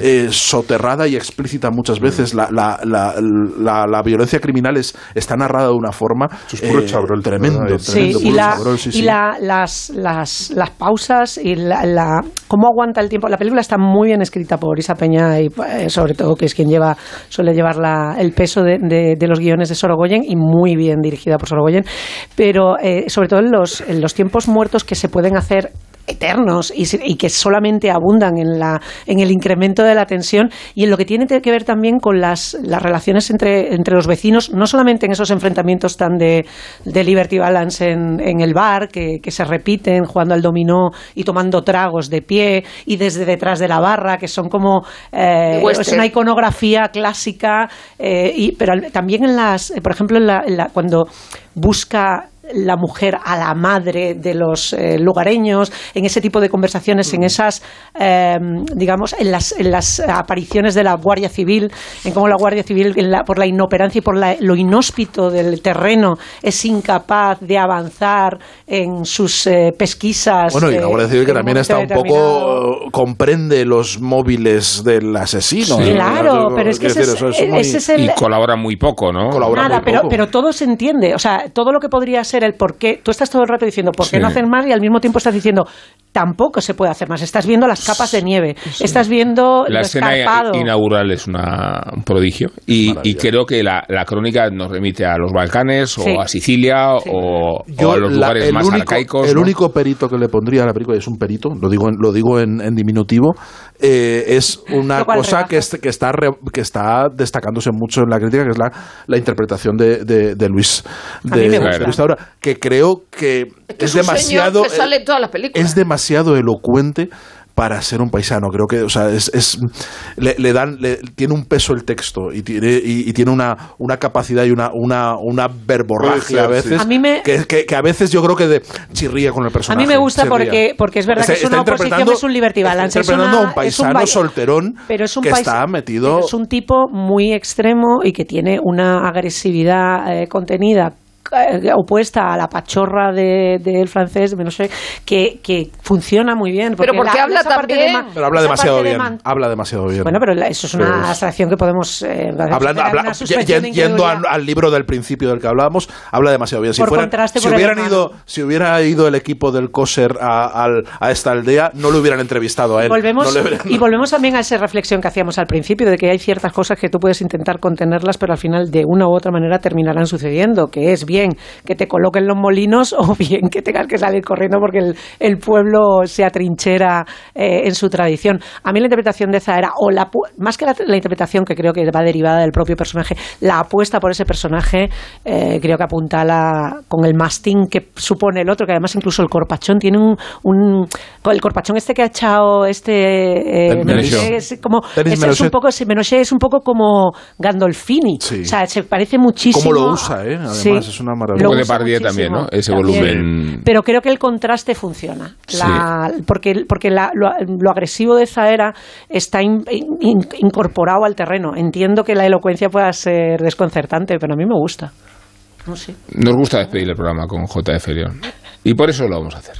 eh, soterrada y explícita muchas veces la, la, la, la, la violencia criminal es, está narrada de una forma es puro eh, chabrol, tremendo, tremendo, y, puro la, chabrol, sí, y sí. la- las, las, las pausas y la, la- cómo aguanta el tiempo. La película está muy bien escrita por Isa Peña y eh, sobre todo que es quien lleva suele llevar la- el peso de, de- de los guiones de Sorogoyen y muy bien dirigida por Sorogoyen. Pero eh, sobre todo en los, en los tiempos muertos que se pueden hacer eternos y, y que solamente abundan en, la, en el incremento de la tensión y en lo que tiene que ver también con las, las relaciones entre, entre los vecinos, no solamente en esos enfrentamientos tan de, de Liberty Balance en, en el bar, que, que se repiten jugando al dominó y tomando tragos de pie y desde detrás de la barra, que son como eh, es una iconografía clásica, eh, y, pero también en las, eh, por ejemplo, en la- en la- cuando busca la mujer a la madre de los eh, lugareños, en ese tipo de conversaciones, en esas, eh, digamos, en las, en las apariciones de la Guardia Civil, en cómo la Guardia Civil, en la- por la inoperancia y por la- lo inhóspito del terreno, es incapaz de avanzar en sus eh, pesquisas. Bueno, y la eh, Guardia Civil que también está un poco comprende los móviles del asesino. Sí. Claro, pero es que ese decir, es- eso muy- ese es el- Y colabora muy poco, ¿no? Colabora Nada, muy pero, poco. pero todo se entiende. O sea, todo lo que podría ser el por qué. Tú estás todo el rato diciendo por qué Sí. no hacen más y al mismo tiempo estás diciendo tampoco se puede hacer más. Estás viendo las capas de nieve, estás viendo La lo escena escarpado. inaugural es una, un prodigio y, y creo que la, la crónica nos remite a los Balcanes Sí. o a Sicilia o, o Yo, a los la- lugares más único, arcaicos. El ¿no? único perito que le pondría a la película, y es un perito, lo digo en, lo digo en, en diminutivo, eh, es una cosa que, es- que, está re- que está destacándose mucho en la crítica, que es la, la interpretación de, de- de Luis A mí de, me gusta. Luis Taura, que creo que es demasiado que sale en todas las películas. es demasiado elocuente para ser un paisano. Creo que, o sea, es, es- le, le dan, le- tiene un peso el texto y tiene, y, y tiene una, una capacidad y una, una, una verborragia ser, a veces sí. A mí me- que, que- que a veces yo creo que de, chirría con el A personaje. mí me gusta chirría. porque, porque es verdad Está- que es una oposición, es un liberty está balance. es una- a un paisano es un ba- solterón pero es un que está metido... Es un tipo muy extremo y que tiene una agresividad eh, contenida eh, opuesta a la pachorra del de, del francés, no sé, que, que funciona muy bien. Pero porque la- habla esa parte también- de Pero habla demasiado de bien. Habla demasiado bien. Bueno, pero la- eso es una Pero es- abstracción que podemos... eh, Hablando, habla- de yendo al, libro del principio del que hablábamos, habla demasiado bien. Si, Por fueran- contraste si hubieran hermano. ido, si hubiera ido el equipo del Coser a, al- a esta aldea, no lo hubieran entrevistado a él. Volvemos, No le hubieran- y volvemos también a esa reflexión que hacíamos al principio, de que hay ciertas cosas que tú puedes intentar contenerlas, pero al final de una u otra manera terminarán sucediendo, que es bien que te coloquen los molinos o bien que tengas que salir corriendo porque el, el pueblo se atrinchera eh, en su tradición. A mí la interpretación de Zahara, o la, más que la, la interpretación que creo que va derivada del propio personaje, la apuesta por ese personaje eh, creo que apuntala con el mastín que supone el otro, que además incluso el corpachón tiene un... un el corpachón este que ha echado este... eh, es como, es, es un poco, es un poco como Gandolfini. O sea, se parece muchísimo... Cómo lo usa, ¿eh? Además, Sí. es una maravilla. Lo Un poco de usa Pardieu también, ¿no? Ese También. volumen. Pero creo que el contraste funciona. La- Porque, porque la- lo, lo agresivo de Zaera está in- in- incorporado al terreno. Entiendo que la elocuencia pueda ser desconcertante, pero a mí me gusta. No sé. Nos gusta despedir el programa con JF León. Y por eso lo vamos a hacer.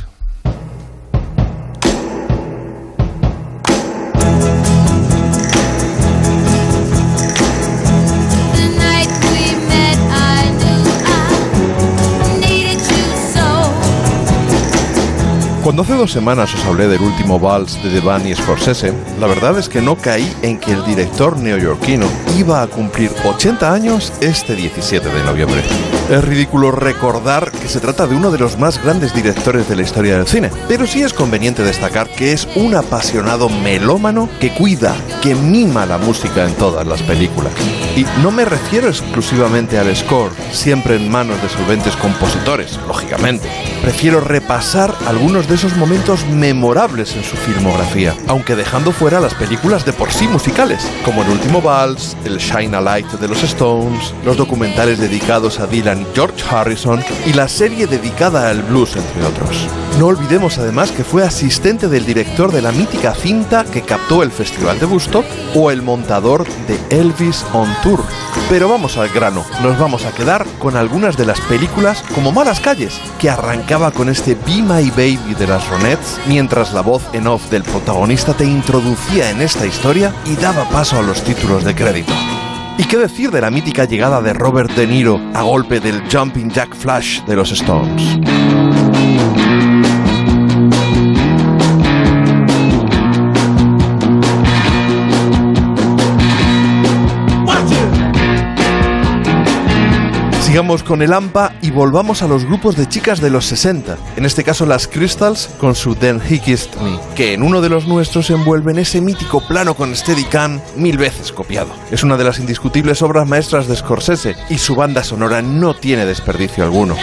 Cuando hace dos semanas os hablé del último vals de Devane y Scorsese, la verdad es que no caí en que el director neoyorquino iba a cumplir 80 años este 17 de noviembre. Es ridículo recordar que se trata de uno de los más grandes directores de la historia del cine, pero sí es conveniente destacar que es un apasionado melómano que cuida, que mima la música en todas las películas. Y no me refiero exclusivamente al score, siempre en manos de solventes compositores, lógicamente. Prefiero repasar algunos de esos momentos memorables en su filmografía, aunque dejando fuera las películas de por sí musicales, como El último vals, El Shine a Light de los Stones, los documentales dedicados a Dylan George Harrison y la serie dedicada al blues, entre otros. No olvidemos además que fue asistente del director de la mítica cinta que captó el Festival de Woodstock o el montador de Elvis on Tour. Pero vamos al grano, nos vamos a quedar con algunas de las películas como Malas Calles, que con este Be My Baby de las Ronettes, mientras la voz en off del protagonista te introducía en esta historia y daba paso a los títulos de crédito. ¿Y qué decir de la mítica llegada de Robert De Niro a golpe del Jumping Jack Flash de los Stones? Sigamos con el AMPA y volvamos a los grupos de chicas de los 60, en este caso las Crystals con su Then He Kissed Me, que en uno de los nuestros envuelven ese mítico plano con Steadicam mil veces copiado. Es una de las indiscutibles obras maestras de Scorsese y su banda sonora no tiene desperdicio alguno.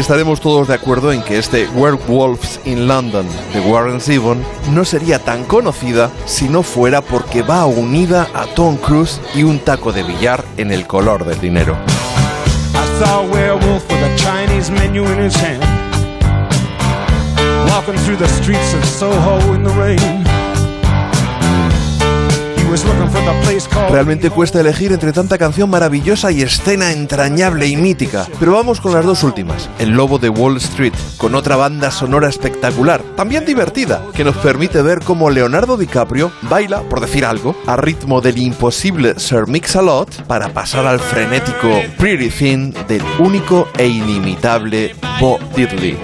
Estaremos todos de acuerdo en que este Werewolves in London de Warren Zevon no sería tan conocida si no fuera porque va unida a Tom Cruise y un taco de billar en el color del dinero. Realmente cuesta elegir entre tanta canción maravillosa y escena entrañable y mítica. Pero vamos con las dos últimas. El Lobo de Wall Street, con otra banda sonora espectacular, también divertida, que nos permite ver cómo Leonardo DiCaprio baila, por decir algo, a ritmo del imposible Sir Mix-a-Lot para pasar al frenético Pretty Thin del único e inimitable Bo Diddley.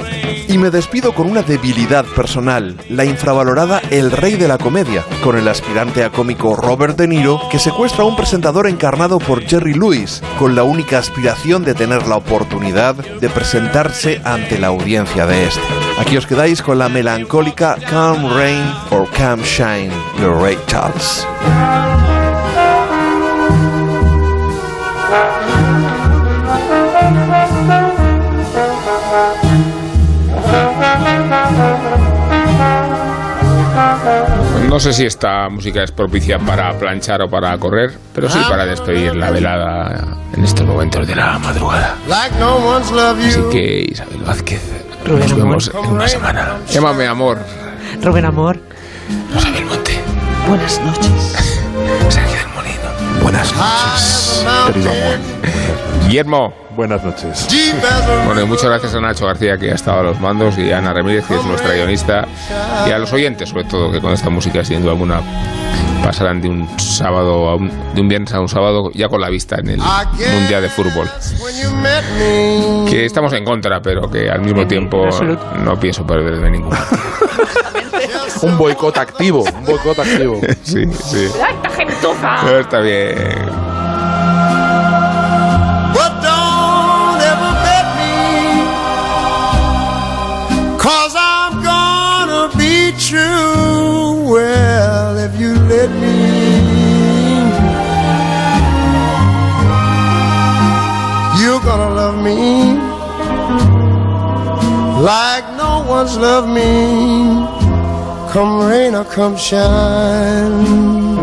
Y me despido con una debilidad personal, la infravalorada El Rey de la Comedia, con el aspirante a cómico Robert De Niro, que secuestra a un presentador encarnado por Jerry Lewis, con la única aspiración de tener la oportunidad de presentarse ante la audiencia de este. Aquí os quedáis con la melancólica Calm Rain or Calm Shine de Ray Charles. No sé si esta música es propicia para planchar o para correr, pero sí para despedir la velada en estos momentos de la madrugada. Así que Isabel Vázquez, nos vemos en una semana. Llámame amor. Rubén Amor. Monte. Buenas noches. Sergio del Molino. Buenas noches, querido amor. Guillermo. Buenas noches. Bueno, y muchas gracias a Nacho García, que ha estado a los mandos, y a Ana Ramírez, que es nuestra guionista, y a los oyentes, sobre todo, que con esta música, sin duda alguna, pasarán de un sábado a un, de un viernes a un sábado ya con la vista en el Mundial de Fútbol. Que estamos en contra, pero que al mismo tiempo no pienso perder de ninguna. Un boicot activo, un boicot activo. Sí, sí. ¡Esta gentuza! Pero está bien. True. Well, if you let me, you're gonna love me like no one's loved me. Come rain or come shine.